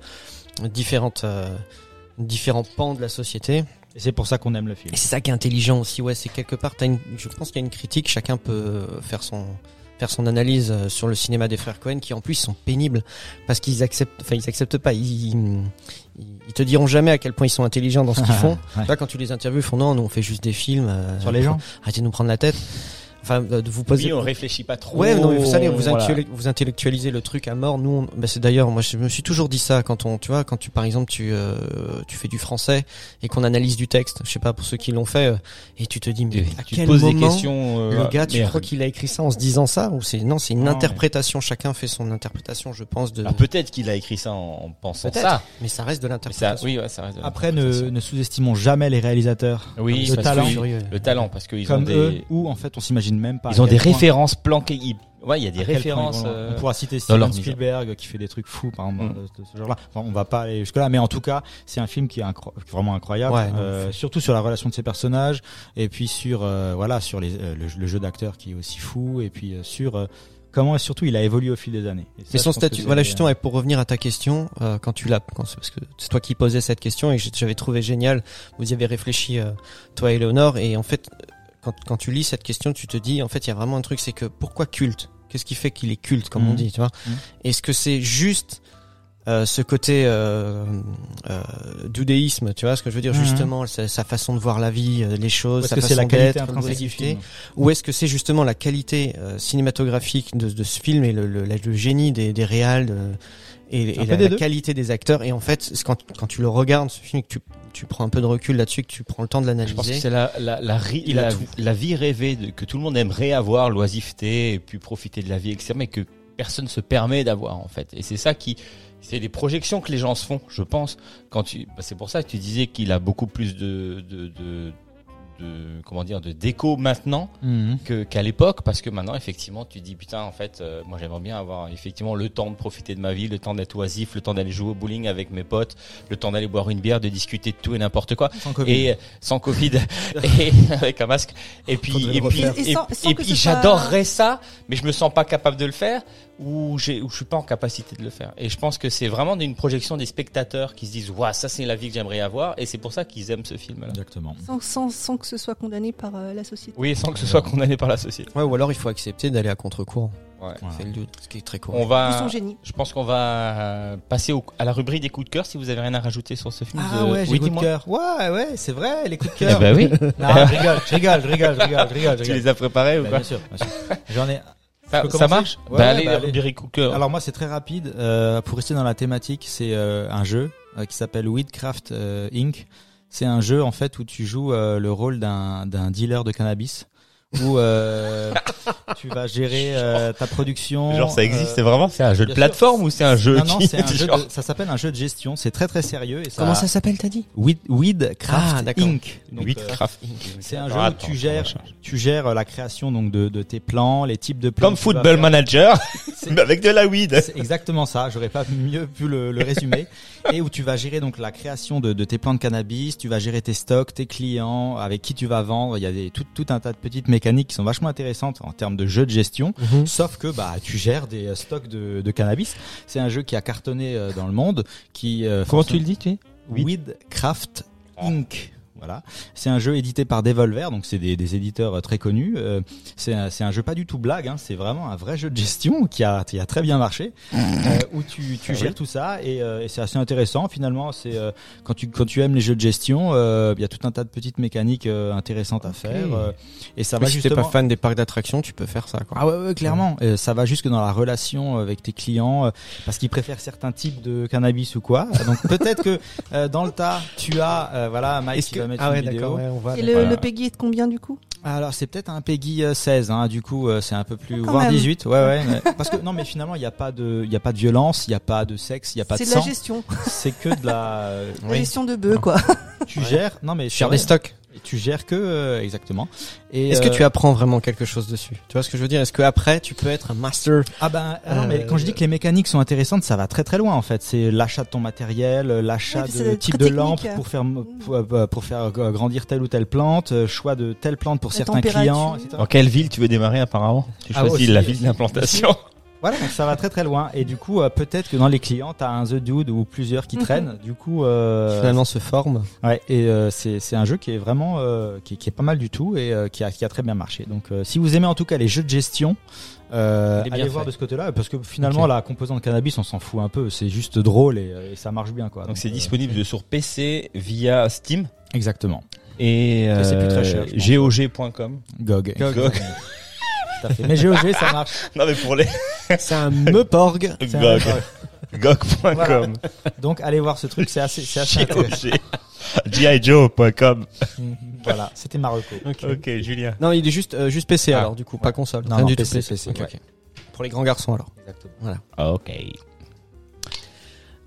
différentes différents pans de la société. Et c'est pour ça qu'on aime le film. Et c'est ça qui est intelligent aussi, ouais, c'est quelque part, une, je pense qu'il y a une critique, chacun peut faire son, faire son analyse sur le cinéma des frères Cohen, qui en plus sont pénibles, parce qu'ils acceptent, enfin, ils acceptent pas, ils, ils, ils te diront jamais à quel point ils sont intelligents dans ce qu'ils font. Ouais. Là, quand tu les interviews, ils font non, nous on fait juste des films. euh, Sur les gens. Arrêtez de nous prendre la tête. Enfin, euh, de vous poser. Oui, on réfléchit pas trop. Ouais, non, mais vous savez, vous, Voilà. intellectu- vous intellectualisez le truc à mort. Nous, on- bah, c'est d'ailleurs, moi, je me suis toujours dit ça quand on, tu vois, quand tu, par exemple, tu, euh, tu fais du français et qu'on analyse du texte. Je sais pas pour ceux qui l'ont fait, euh, et tu te dis, mais Et à tu quel poses des moment questions. euh, le gars, tu merde. crois qu'il a écrit ça en se disant ça ou c'est non, c'est une Non, interprétation. Chacun fait son interprétation, je pense, de. Alors, peut-être qu'il a écrit ça en en pensant ça. mais ça reste de l'interprétation. oui, ouais, ça reste de Après, ne, sous-estimons jamais les réalisateurs. Oui, le talent. le talent, parce qu'ils ont comme eux, des, ou en fait, on s'imagine même pas. ils ont des références planquées. Ils- Ouais, il y a des références. vont euh, On pourra citer Steven. Spielberg qui fait des trucs fous, par exemple, Mm. de, de ce genre-là. Enfin, on va pas aller jusque-là, mais en tout cas, c'est un film qui est incro- vraiment incroyable, Ouais, euh, surtout sur la relation de ses personnages, et puis sur euh, voilà sur les, euh, le, le jeu d'acteur qui est aussi fou, et puis euh, sur euh, comment surtout il a évolué au fil des années. Et ça, Mais son statut, voilà justement, et pour revenir à ta question, euh, quand tu l'as, parce que c'est toi qui posais cette question et que j'avais trouvé génial, vous y avez réfléchi, euh, toi et Léonore, et en fait, quand, quand tu lis cette question, tu te dis, en fait, il y a vraiment un truc, c'est que pourquoi culte? Qu'est-ce qui fait qu'il est culte, comme on Mhm. dit, tu vois? Mhm. Est-ce que c'est juste euh, ce côté euh, euh, d'udéisme, tu vois ce que je veux dire? Mhm. justement, sa, sa façon de voir la vie, euh, les choses, sa façon d'être, ou est-ce que c'est justement la qualité cinématographique de, de ce film et le, le, le génie des, des réals de- et, la, qualité des acteurs? Et en fait quand, quand tu le regardes ce film que tu, tu prends un peu de recul là-dessus que tu prends le temps de Je pense que l'analyser c'est la, vie rêvée de, que tout le monde aimerait avoir, l'oisiveté, et puis profiter de la vie, etc., mais que personne se permet d'avoir, en fait. Et c'est ça qui, c'est les projections que les gens se font, je pense. Quand tu, bah, c'est pour ça que tu disais qu'il a beaucoup plus de, de, de, de comment dire, de déco maintenant Mhm. que qu'à l'époque, parce que maintenant, effectivement, tu dis putain, en fait, euh, moi j'aimerais bien avoir effectivement le temps de profiter de ma vie, le temps d'être oisif, le temps d'aller jouer au bowling avec mes potes, le temps d'aller boire une bière, de discuter de tout et n'importe quoi. Sans Covid. et sans Covid. Et avec un masque. Et puis et puis et, Et et j'adorerais ça mais je me sens pas capable de le faire où j'ai où je suis pas en capacité de le faire. Et je pense que c'est vraiment une projection des spectateurs qui se disent waouh ça c'est la vie que j'aimerais avoir et c'est pour ça qu'ils aiment ce film là. Exactement. Sans, sans, sans que ce soit condamné par euh, la société. Oui, sans que ce soit condamné par la société. Ouais, ou alors il faut accepter d'aller à contre-courant. Ouais. C'est le doute, ce qui est très court. On va sont génies. je pense qu'on va passer au- à la rubrique des coups de cœur si vous avez rien à rajouter sur ce film. Ah de- ouais, j'ai oui, coup de cœur. Ouais, ouais, c'est vrai, les coups de Eh cœur. ben oui. Non, je rigole, je rigole, je rigole, je rigole, je rigole. je tu les as préparés ou Bah, quoi bien sûr, bien sûr. J'en ai. Ça, peux ça marche Ouais, Bah allez, bah, allez. Alors moi c'est très rapide. Euh, pour rester dans la thématique, c'est euh, un jeu euh, qui s'appelle Weedcraft euh, Inc. C'est un jeu en fait où tu joues euh, le rôle d'un d'un dealer de cannabis où euh, tu vas gérer euh, ta production. Genre ça existe euh, vraiment C'est un jeu de plateforme ou c'est un jeu Non non, qui c'est un jeu. genre- De, ça s'appelle un jeu de gestion. C'est très très sérieux et ça. Comment ça s'appelle, t'as dit Weed, Weedcraft Ah. Inc. Donc, euh, Weedcraft. c'est un Alors, jeu où attends, tu gères, tu gères la création donc de, de tes plans, les types de plans. Comme Football. Manager, mais avec de la weed. C'est exactement ça. J'aurais pas mieux pu le, le résumer. Et où tu vas gérer donc la création de, de tes plants de cannabis, tu vas gérer tes stocks, tes clients, avec qui tu vas vendre. Il y a des, tout, tout un tas de petites mécaniques qui sont vachement intéressantes en termes de jeu de gestion. Mhm. Sauf que bah tu gères des euh, stocks de, de cannabis. C'est un jeu qui a cartonné euh, dans le monde. Qui euh, Comment tu le dis, tu es Weedcraft Inc. Voilà, c'est un jeu édité par Devolver, donc c'est des, des éditeurs euh, très connus. Euh, c'est un, un jeu pas du tout blague, hein, c'est vraiment un vrai jeu de gestion qui a, qui a très bien marché, euh, où tu, tu gères tout ça et, euh, et c'est assez intéressant. Finalement, c'est euh, quand tu quand tu aimes les jeux de gestion, euh, il y a tout un tas de petites mécaniques euh, intéressantes à faire et ça va si t'es pas fan des parcs d'attractions, tu peux faire ça, quoi. Ah ouais, ouais clairement. Euh, ça va jusque dans la relation avec tes clients euh, parce qu'ils préfèrent certains types de cannabis ou quoi. Donc peut-être que euh, dans le tas, tu as euh, voilà Mike Mettre ah ouais, une vidéo. d'accord, ouais, on va. Et le, Voilà. le Peggy est de combien du coup? Alors c'est peut-être un Peggy euh, 16 hein, du coup euh, c'est un peu plus Quand voire même. 18. Ouais ouais. mais- parce que non mais finalement il n'y a pas de il y a pas de violence, il n'y a pas de sexe, il n'y a pas de C'est de la sang. gestion. C'est que de la euh, La gestion de bœufs, quoi. tu gères non mais Tu gères des vrai. Tu gères que euh, exactement. Et Est-ce que euh, tu apprends vraiment quelque chose dessus? Tu vois ce que je veux dire? Est-ce que après tu peux être un master? Ah ben ah non, mais Euh, quand je dis que les mécaniques sont intéressantes, ça va très très loin en fait. C'est l'achat de ton matériel, l'achat Ouais, puis de type de lampe pour faire pour, euh, pour faire euh, grandir telle ou telle plante, euh, choix de telle plante pour La certains clients, etc. Dans quelle ville tu veux démarrer apparemment? Tu Ah, choisis aussi, la ville d'implantation. Voilà, donc ça va très très loin. Et du coup, euh, peut-être que dans les clients, t'as un The Dude ou plusieurs qui Mhm. traînent. Du coup, euh, Finalement se forme. ouais. Et euh, c'est c'est un jeu qui est vraiment euh, qui, est- qui est pas mal du tout et euh, qui a qui a très bien marché. Donc, euh, si vous aimez en tout cas les jeux de gestion. Euh, allez voir de ce côté-là parce que finalement Ok. la composante cannabis on s'en fout un peu c'est juste drôle et, et ça marche bien quoi Donc c'est euh, disponible sur PC via Steam exactement et c'est plus très cher. GOG.com. GOG GOG. Tout à fait. mais GOG ça marche Non mais pour les C'est un meuporg. C'est un GOG. Voilà. GOG.com. donc allez voir ce truc c'est assez c'est assez intéressant. GIJoe.com. voilà c'était Marocco Ok, Julien. Non, il est juste euh, juste PC Ah. alors du coup, pas console. Non, Rien non, du PC, tout PC, Ok, ouais. ok. Pour les grands garçons alors. exactement Ok.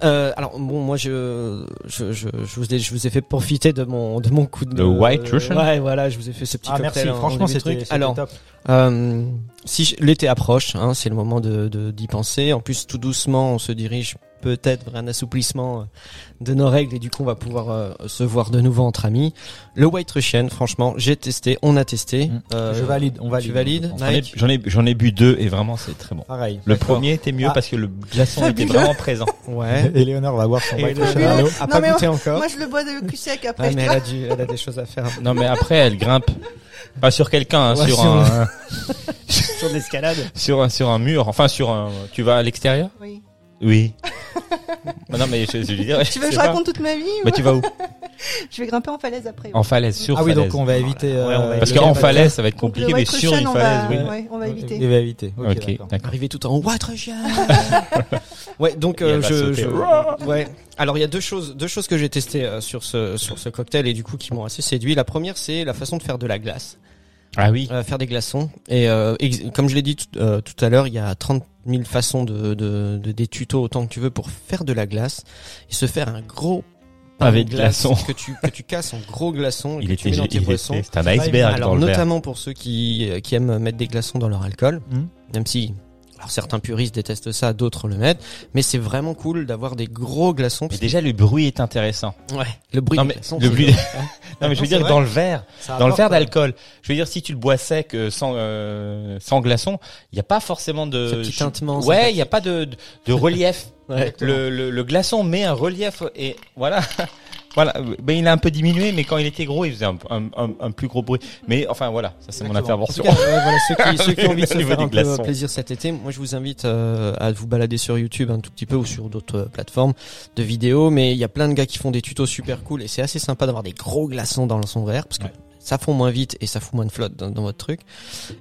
Euh, alors bon, moi je je, je je vous ai je vous ai fait profiter de mon de mon coup de Le White Russian? Ouais, voilà, je vous ai fait ce petit ah cocktail merci en franchement c'était truc. Alors, top Euh, si je- l'été approche, hein, c'est le moment de de- d'y penser. En plus, tout doucement, on se dirige peut-être vers un assouplissement euh, de nos règles et du coup, on va pouvoir euh, se voir de nouveau entre amis. Le White Russian, franchement, j'ai testé, on a testé. Mm. Euh, je valide on valide Tu valides. J'en ai, j'en ai, bu deux et vraiment c'est très bon. pareil Le premier était mieux Ah. parce que le glaçon était vraiment présent. Ouais. Éléonore va boire son Et White Russian à l'eau. pas encore. Moi, je le bois de cul sec après. Ouais, mais elle a dû, elle a des choses à faire. Non mais après elle grimpe pas sur quelqu'un, hein, Ouais, sur, sur- un, Sur de l'escalade. sur un sur un mur, enfin sur un. Tu vas à l'extérieur? Oui. Oui. non mais je, je veux dire. Tu veux que je raconte toute ma vie Bah tu vas où Je vais grimper en falaise après. En falaise, sur ah oui falaise. donc on va éviter Ouais, on va euh, Parce qu'en falaise ça va être compliqué, mais sur une on falaise, va... oui. ouais, on va éviter. il va éviter ok, Ok, d'accord. d'accord. Arrivé tout en White Russian. ouais, donc euh, je, je- ouais. Alors il y a deux choses, deux choses que j'ai testées euh, sur ce sur ce cocktail et du coup qui m'ont assez séduit. La première c'est la façon de faire de la glace, Ah oui. euh, faire des glaçons. Et euh, comme je l'ai dit tout, euh, tout à l'heure, il y a 30 000 façons de, de, de des tutos autant que tu veux pour faire de la glace et se faire un gros Pavé de glaçons. que tu que tu casses en gros glaçons et Il que tu était, mets dans il tes était, boissons. c'est un iceberg Alors dans le verre. notamment pour ceux qui qui aiment mettre des glaçons dans leur alcool, Mhm. même si Alors certains puristes détestent ça, d'autres le mettent, mais c'est vraiment cool d'avoir des gros glaçons. Mais déjà le bruit est intéressant. Ouais, le bruit Non, des mais glaçons, le bruit- Non mais je veux dire vrai. dans le verre, dans le verre d'alcool. Je veux dire si tu le bois sec euh, sans euh, sans glaçon, il n'y a pas forcément de Ce petit tintement Ouais, il n'y a pas de de, de relief. Ouais. le, le le glaçon met un relief et voilà. Voilà, ben il a un peu diminué, mais quand il était gros, il faisait un, un, un, un plus gros bruit. Mais enfin voilà, ça c'est mon intervention. En tout cas, ouais, voilà, ceux qui, ceux qui ont envie de se faire un peu plaisir cet été, moi je vous invite euh, à vous balader sur YouTube un tout petit peu ou sur d'autres euh, plateformes de vidéos, mais il y a plein de gars qui font des tutos super cool et c'est assez sympa d'avoir des gros glaçons dans son verre parce que Ouais. ça fond moins vite et ça fout moins de flotte dans, dans votre truc.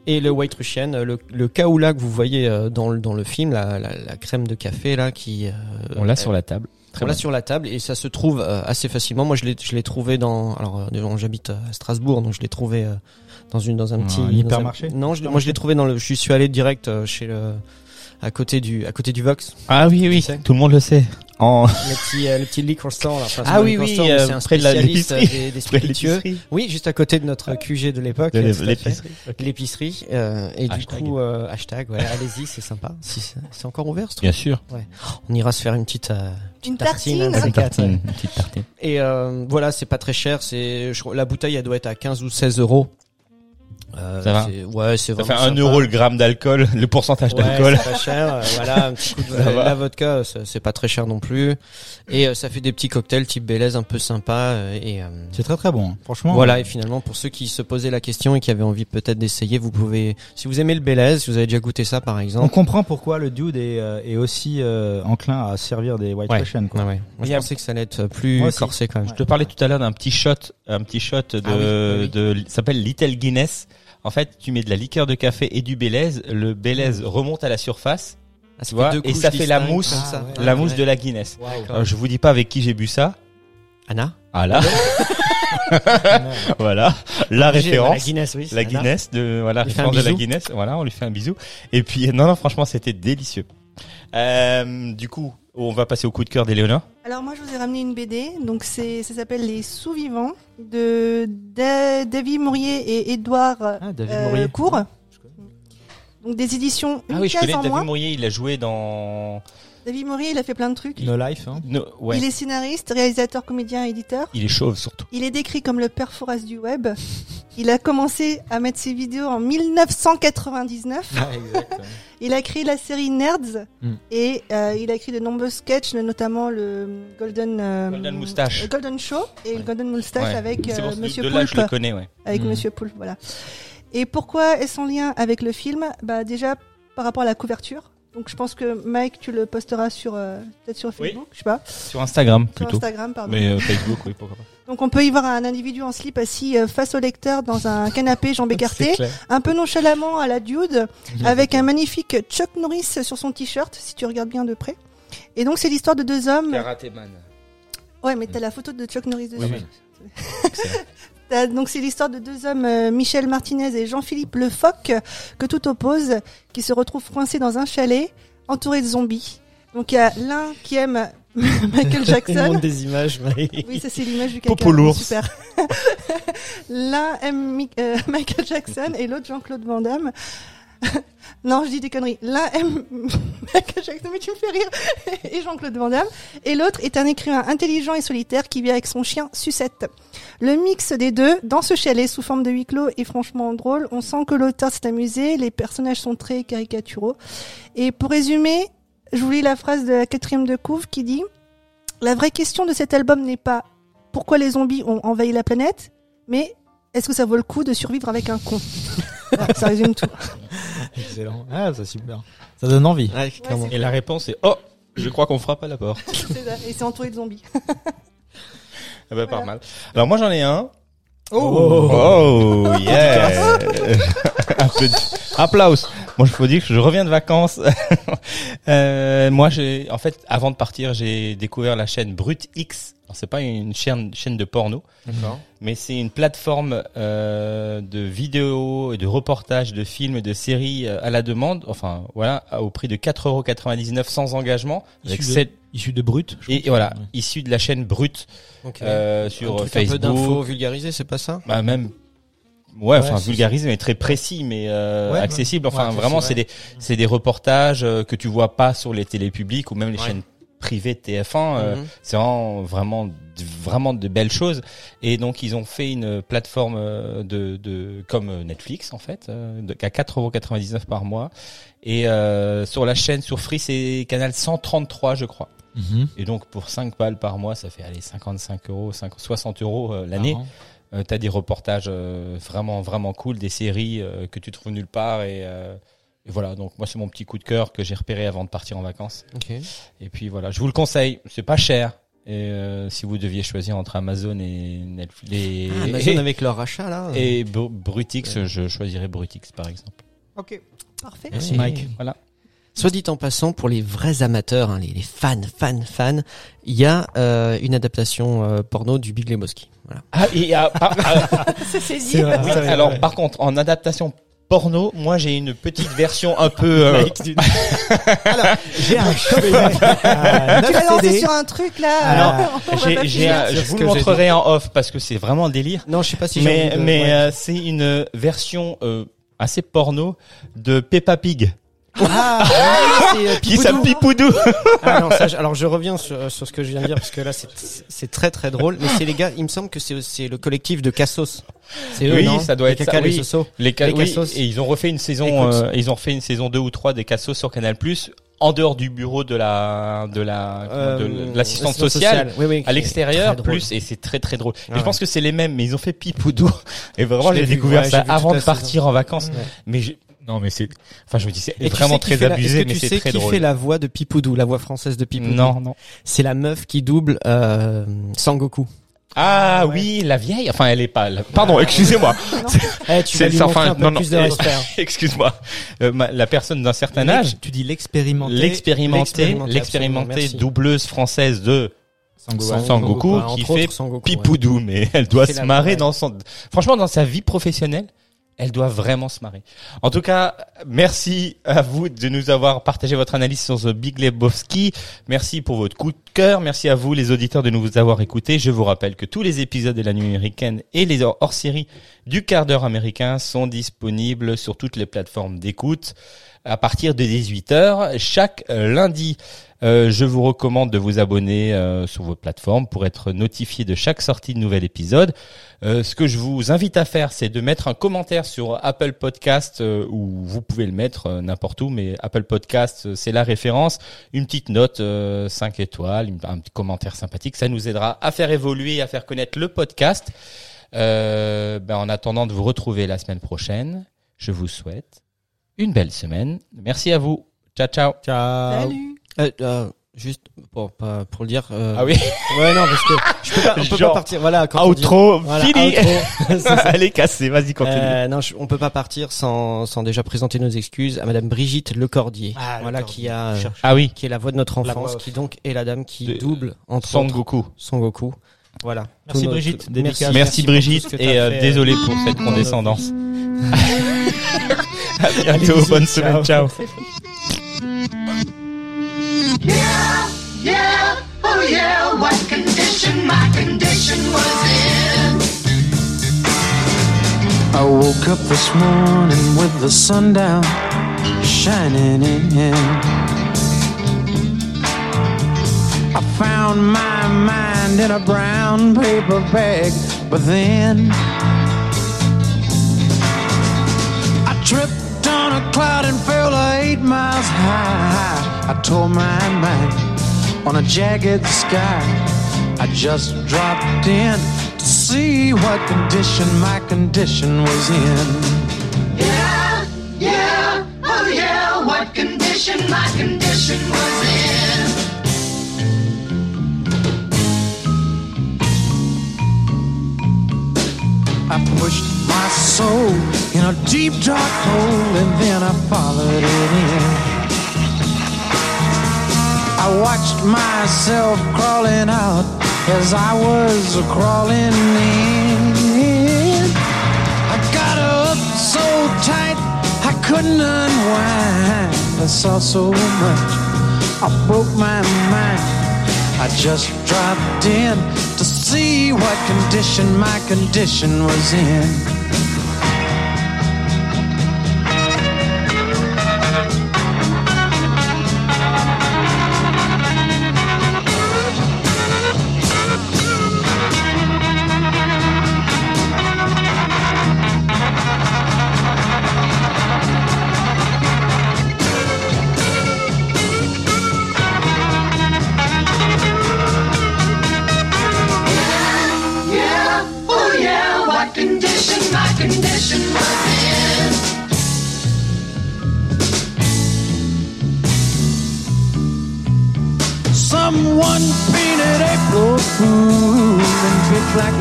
Et le White Russian, euh, le, le kaoula que vous voyez euh, dans, le- dans le film, la, la, la crème de café là qui... euh, On l'a sur la table. On l'a sur la table et ça se trouve euh, assez facilement. Moi, je l'ai, je l'ai trouvé dans. Alors, euh, déjà, j'habite à Strasbourg, donc je l'ai trouvé euh, dans une dans un Un petit dans hypermarché Non, je, moi, je l'ai trouvé dans le. Je suis allé direct euh, chez le à côté du à côté du Vox, Ah oui oui, sais. tout le monde le sait. En le petit euh, le petit liquor store. Là. Enfin, Ah oui, oui, euh, c'est un près de la- spécialiste l'épicerie. des, des spiritueux. Oui, juste à côté de notre QG de l'époque. Euh, l'épicerie. L'épicerie. euh, et Hashtag. du coup, euh, hashtag. Voilà, allez-y, c'est sympa. Si c'est encore ouvert, ce truc. Bien sûr. On ira se faire une petite. euh, Une tartine, Une quatre. tartine, une petite tartine. Et euh, voilà, c'est pas très cher. C'est je crois- la bouteille, elle doit être à 15 ou 16 euros. Euh, Ça va Ouais, c'est Ça vraiment. fait un sympa. euro le gramme d'alcool, le pourcentage Ouais, d'alcool. c'est pas cher. euh, voilà, un petit coup de Ça va. la vodka, ça- c'est pas très cher non plus. Et euh, ça fait des petits cocktails type Bélez un peu sympa. euh, et euh, C'est très très bon. Franchement. voilà. Et finalement, pour ceux qui se posaient la question et qui avaient envie peut-être d'essayer, vous pouvez, si vous aimez le Bélez, si vous avez déjà goûté ça par On exemple. comprend pourquoi le dude est, euh, est aussi euh, enclin à servir des White Ouais. Russian. Quoi. Ouais, ouais. Moi, je pensais que ça allait être plus corsé quand même. Je te parlais tout à l'heure d'un petit shot, un petit shot de, Ah oui, oui, oui. de, ça s'appelle Little Guinness. En fait, tu mets de la liqueur de café et du Bélez. Le Bélez remonte à la surface, Ah, tu vois, et ça fait la mousse. Ah, la Ouais, mousse ouais. de la Guinness. D'accord. Alors, je vous dis pas avec qui j'ai bu ça. Anna. Ah là, voilà, la J'ai- La référence. Guinness, oui. La Anna. Guinness de voilà, référence de la. Guinness. Voilà, on lui fait un bisou. Et puis non non, franchement, c'était délicieux. Euh, du coup, on va passer au coup de cœur d'Éléonore. Alors moi je vous ai ramené une BD, donc c'est ça s'appelle Les Sous-Vivants de Da- David Mourier et Édouard Ah, David euh, Mourier. Court. Donc des éditions une Ah oui, je connais en David moins. Mourier. Il a joué dans. David Mourier, il a fait plein de trucs. No Life. Hein. No, ouais. Il est scénariste, réalisateur, comédien, éditeur. Il est chauve surtout. Il est décrit comme le père Fouras du web. Il a commencé à mettre ses vidéos en 1999. Ah, exact. Il a créé la série Nerds Mm. et euh, il a écrit de nombreux sketchs, notamment le Golden euh, Golden Moustache. le Golden Show et le. Golden Moustache Ouais. avec C'est euh, pour- Monsieur de là, je le connais, ouais. Avec Mm. Monsieur Poulpe, voilà. Et pourquoi est-ce en lien avec le film? Bah déjà par rapport à la couverture. Donc je pense que Mike, tu le posteras sur euh, peut-être sur Oui. Facebook, je sais pas, Sur Instagram sur plutôt. Instagram, pardon. Mais euh, Facebook, oui, pourquoi pas. Donc on peut y voir un individu en slip assis euh, face au lecteur dans un canapé, jambes écartées, un peu nonchalamment à la dude, avec un magnifique Chuck Norris sur son t-shirt, si tu regardes bien de près. Et donc c'est l'histoire de deux hommes. Karatéman. Ouais, mais t'as la photo de Chuck Norris dessus. Oui, oui. T'as- Donc c'est l'histoire de deux hommes, euh, Michel Martinez et Jean-Philippe Lefoc, que tout oppose, qui se retrouvent coincés dans un chalet, entourés de zombies. Donc il y a l'un qui aime Michael Il Jackson. montre des images, mais... Oui, ça c'est l'image du caca. Super. L'un aime euh, Michael Jackson et l'autre Jean-Claude Van Damme. non, je dis des conneries. L'un aime mais tu me fais rire, et Jean-Claude Van Damme. Et l'autre est un écrivain intelligent et solitaire qui vit avec son chien Sucette. Le mix des deux, dans ce chalet sous forme de huis clos, est franchement drôle. On sent que l'auteur s'est amusé, les personnages sont très caricaturaux. Et pour résumer, je vous lis la phrase de la quatrième de couve qui dit La vraie question de cet album n'est pas pourquoi les zombies ont envahi la planète, mais est-ce que ça vaut le coup de survivre avec un con Voilà, Ça résume tout. Excellent. Ah, c'est super. Ça donne envie. Ouais. Et la réponse est oh, je crois qu'on frappe à la porte. C'est ça. Et c'est entouré de zombies. Ah bah, pas mal. Alors moi j'en ai un. Oh, Oh, yeah. Un peu de- Applaus. Moi je faut dire que je reviens de vacances. euh, moi j'ai en fait avant de partir j'ai découvert la chaîne Brut X. Alors, C'est pas une chaîne chaîne de porno, D'accord. mais c'est une plateforme euh, de vidéos, et de reportages, de films, et de séries euh, à la demande. Enfin voilà, au prix de 4,99€ sans engagement, avec Issu de- sept Issu de brut. je et voilà, Ouais. issu de la chaîne Brut Ok. euh, Un sur truc Facebook. Un peu d'infos vulgarisées, c'est pas ça? Bah même Ouais, enfin vulgarisé mais très précis mais euh, Ouais, accessible. Enfin ouais, vraiment c'est des c'est des reportages euh, que tu vois pas sur les télés publiques ou même les Ouais. chaînes privées de TF1. euh, Mhm. C'est vraiment vraiment vraiment de belles choses. Et donc ils ont fait une plateforme euh, de de comme Netflix en fait de, à 4,99€ par mois. Et euh, sur la chaîne sur Free c'est canal 133 je crois. Mhm. Et donc pour 5 balles par mois ça fait aller 55 euros, 5 60 euros l'année. Euh, t'as des reportages euh, vraiment vraiment cool, des séries euh, que tu trouves nulle part et, euh, et voilà. Donc moi c'est mon petit coup de cœur que j'ai repéré avant de partir en vacances. Et puis voilà, je vous le conseille, c'est pas cher. Et euh, si vous deviez choisir entre Amazon et Netflix et, Ah, Amazon et, avec leur rachat là. et Bru- Brutix, je choisirais Brutix par exemple. Ok. Parfait. Merci Et- Mike. Voilà. Soit dit en passant, pour les vrais amateurs, hein, les, les fans, fans, fans, il y a euh, une adaptation euh, porno du Big Lebowski. Voilà. Ah, et, ah, par- ah, C'est saisi. C'est vrai, oui, ça va, alors par contre en adaptation porno, moi j'ai une petite version un peu euh, J'ai un coffret à Tu 9 l'as lancé CD. sur un truc là. Alors, euh, j'ai, je vous le montrerai en off parce que c'est vraiment un délire. Non, je sais pas si j'ai mais de- mais ouais. euh, c'est une version euh, assez porno de Peppa Pig Ah, oui, c'est, euh, qui s'appelle Pipoudou. Ah non, ça, je- alors je reviens sur, sur ce que je viens de dire parce que là c'est c'est très très drôle. Mais c'est les gars, il me semble que c'est c'est le collectif de Cassos. C'est eux, Oui, non ça doit Les être Caca, les oui. Sosos. Les, ca- Les oui, Cassos. et ils ont refait une saison Écoute. euh, ils ont fait une saison 2 ou 3 des Cassos sur Canal+ en dehors du bureau de la de la Euh, de l'assistante assistante sociale. Oui, oui, À l'extérieur, très drôle. plus, et c'est très très drôle. Ah et je ouais. pense que c'est les mêmes, mais ils ont fait Pipoudou. Et vraiment, Je l'ai j'ai vu, découvert ouais, ça j'ai vu avant de partir en vacances. Ouais. Mais je- non, mais c'est, enfin, je me dis, c'est tu vraiment sais qui très la- abusé, est-ce que mais tu c'est sais très qui drôle. fait la voix de Pipoudou, la voix française de Pipoudou Non, non. C'est la meuf qui double euh, Sangoku. Ah oui, la vieille. Enfin, elle est pas. la- Pardon, excusez-moi. Eh, tu C'est- vas lui enfin, un peu non, non, plus de eh, respect. Excuse-moi. Euh, la personne d'un certain âge, Tu dis l'expérimenté. l'expérimentée, l'expérimentée, l'expérimentée doubleuse française de Sangoku. Qui fait autres, Sangoku, ouais. Pipoudou, mais elle doit se marrer dans son. Franchement, dans sa vie professionnelle, elle doit vraiment se marrer. En tout cas, merci à vous de nous avoir partagé votre analyse sur The Big Lebowski. Merci pour votre coup de cœur. Merci à vous, les auditeurs, de nous avoir écoutés. Je vous rappelle que tous les épisodes de la nuit américaine et les hors-séries du quart d'heure américain sont disponibles sur toutes les plateformes d'écoute à partir de 18h chaque lundi. Euh, je vous recommande de vous abonner euh, sur vos plateformes pour être notifié de chaque sortie de nouvel épisode. Euh, ce que je vous invite à faire, c'est de mettre un commentaire sur Apple Podcast euh, ou vous pouvez le mettre euh, n'importe où, mais Apple Podcast, euh, c'est la référence. Une petite note, euh, 5 étoiles, une- un petit commentaire sympathique, ça nous aidera à faire évoluer, à faire connaître le podcast. Euh, ben, en attendant de vous retrouver la semaine prochaine, je vous souhaite une belle semaine. Merci à vous. Ciao, ciao. Ciao. Salut. Euh, euh, juste pour, pas- pour le dire. euh, Ah oui, Ouais, non, parce que je peux pas, on peut Genre, pas partir. Voilà, quand on dit- outro, Voilà, fini. outro. C'est ça. Elle est cassée, vas-y, continue. Euh, non, je- on peut pas partir sans, sans déjà présenter nos excuses à Madame Brigitte Lecordier, Ah, voilà Lecordier. qui a, Cherche. ah oui, qui est la voix de notre enfance, qui donc est la dame qui De- double entre Son autres Goku. Son Goku. Voilà. Merci Tout nos- Brigitte, tout- dédicace. Merci, pour tout Brigitte ce que t'as et euh, fait, euh, désolé pour cette condescendance. à bientôt, bonne semaine, ciao. Yeah, yeah, oh yeah, what condition my condition was in. I woke up this morning with the sun down shining in. I found my mind in a brown paper bag, but then I tripped on a cloud and fell eight miles high. I tore my mind on a jagged sky. I just dropped in to see what condition my condition was in. Yeah, yeah, oh yeah, what condition my condition was in. I pushed my soul in a deep dark hole and then I followed it in. I watched myself crawling out as I was crawling in. I got up so tight I couldn't unwind. I saw so much, I broke my mind. I just dropped in to see what condition my condition was in.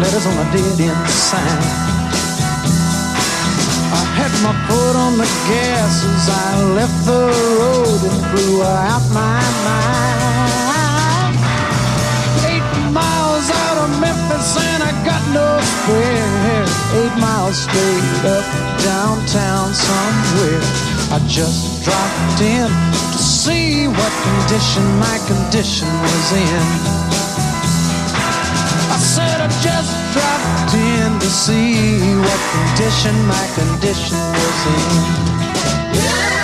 Letters on a dead end sign. I had my foot on the gas as I left the road and blew out my mind. Eight miles out of Memphis and I got no spare. Eight miles straight up downtown somewhere. I just dropped in to see what condition my condition was in. Just dropped in to see what condition my condition was in. Yeah,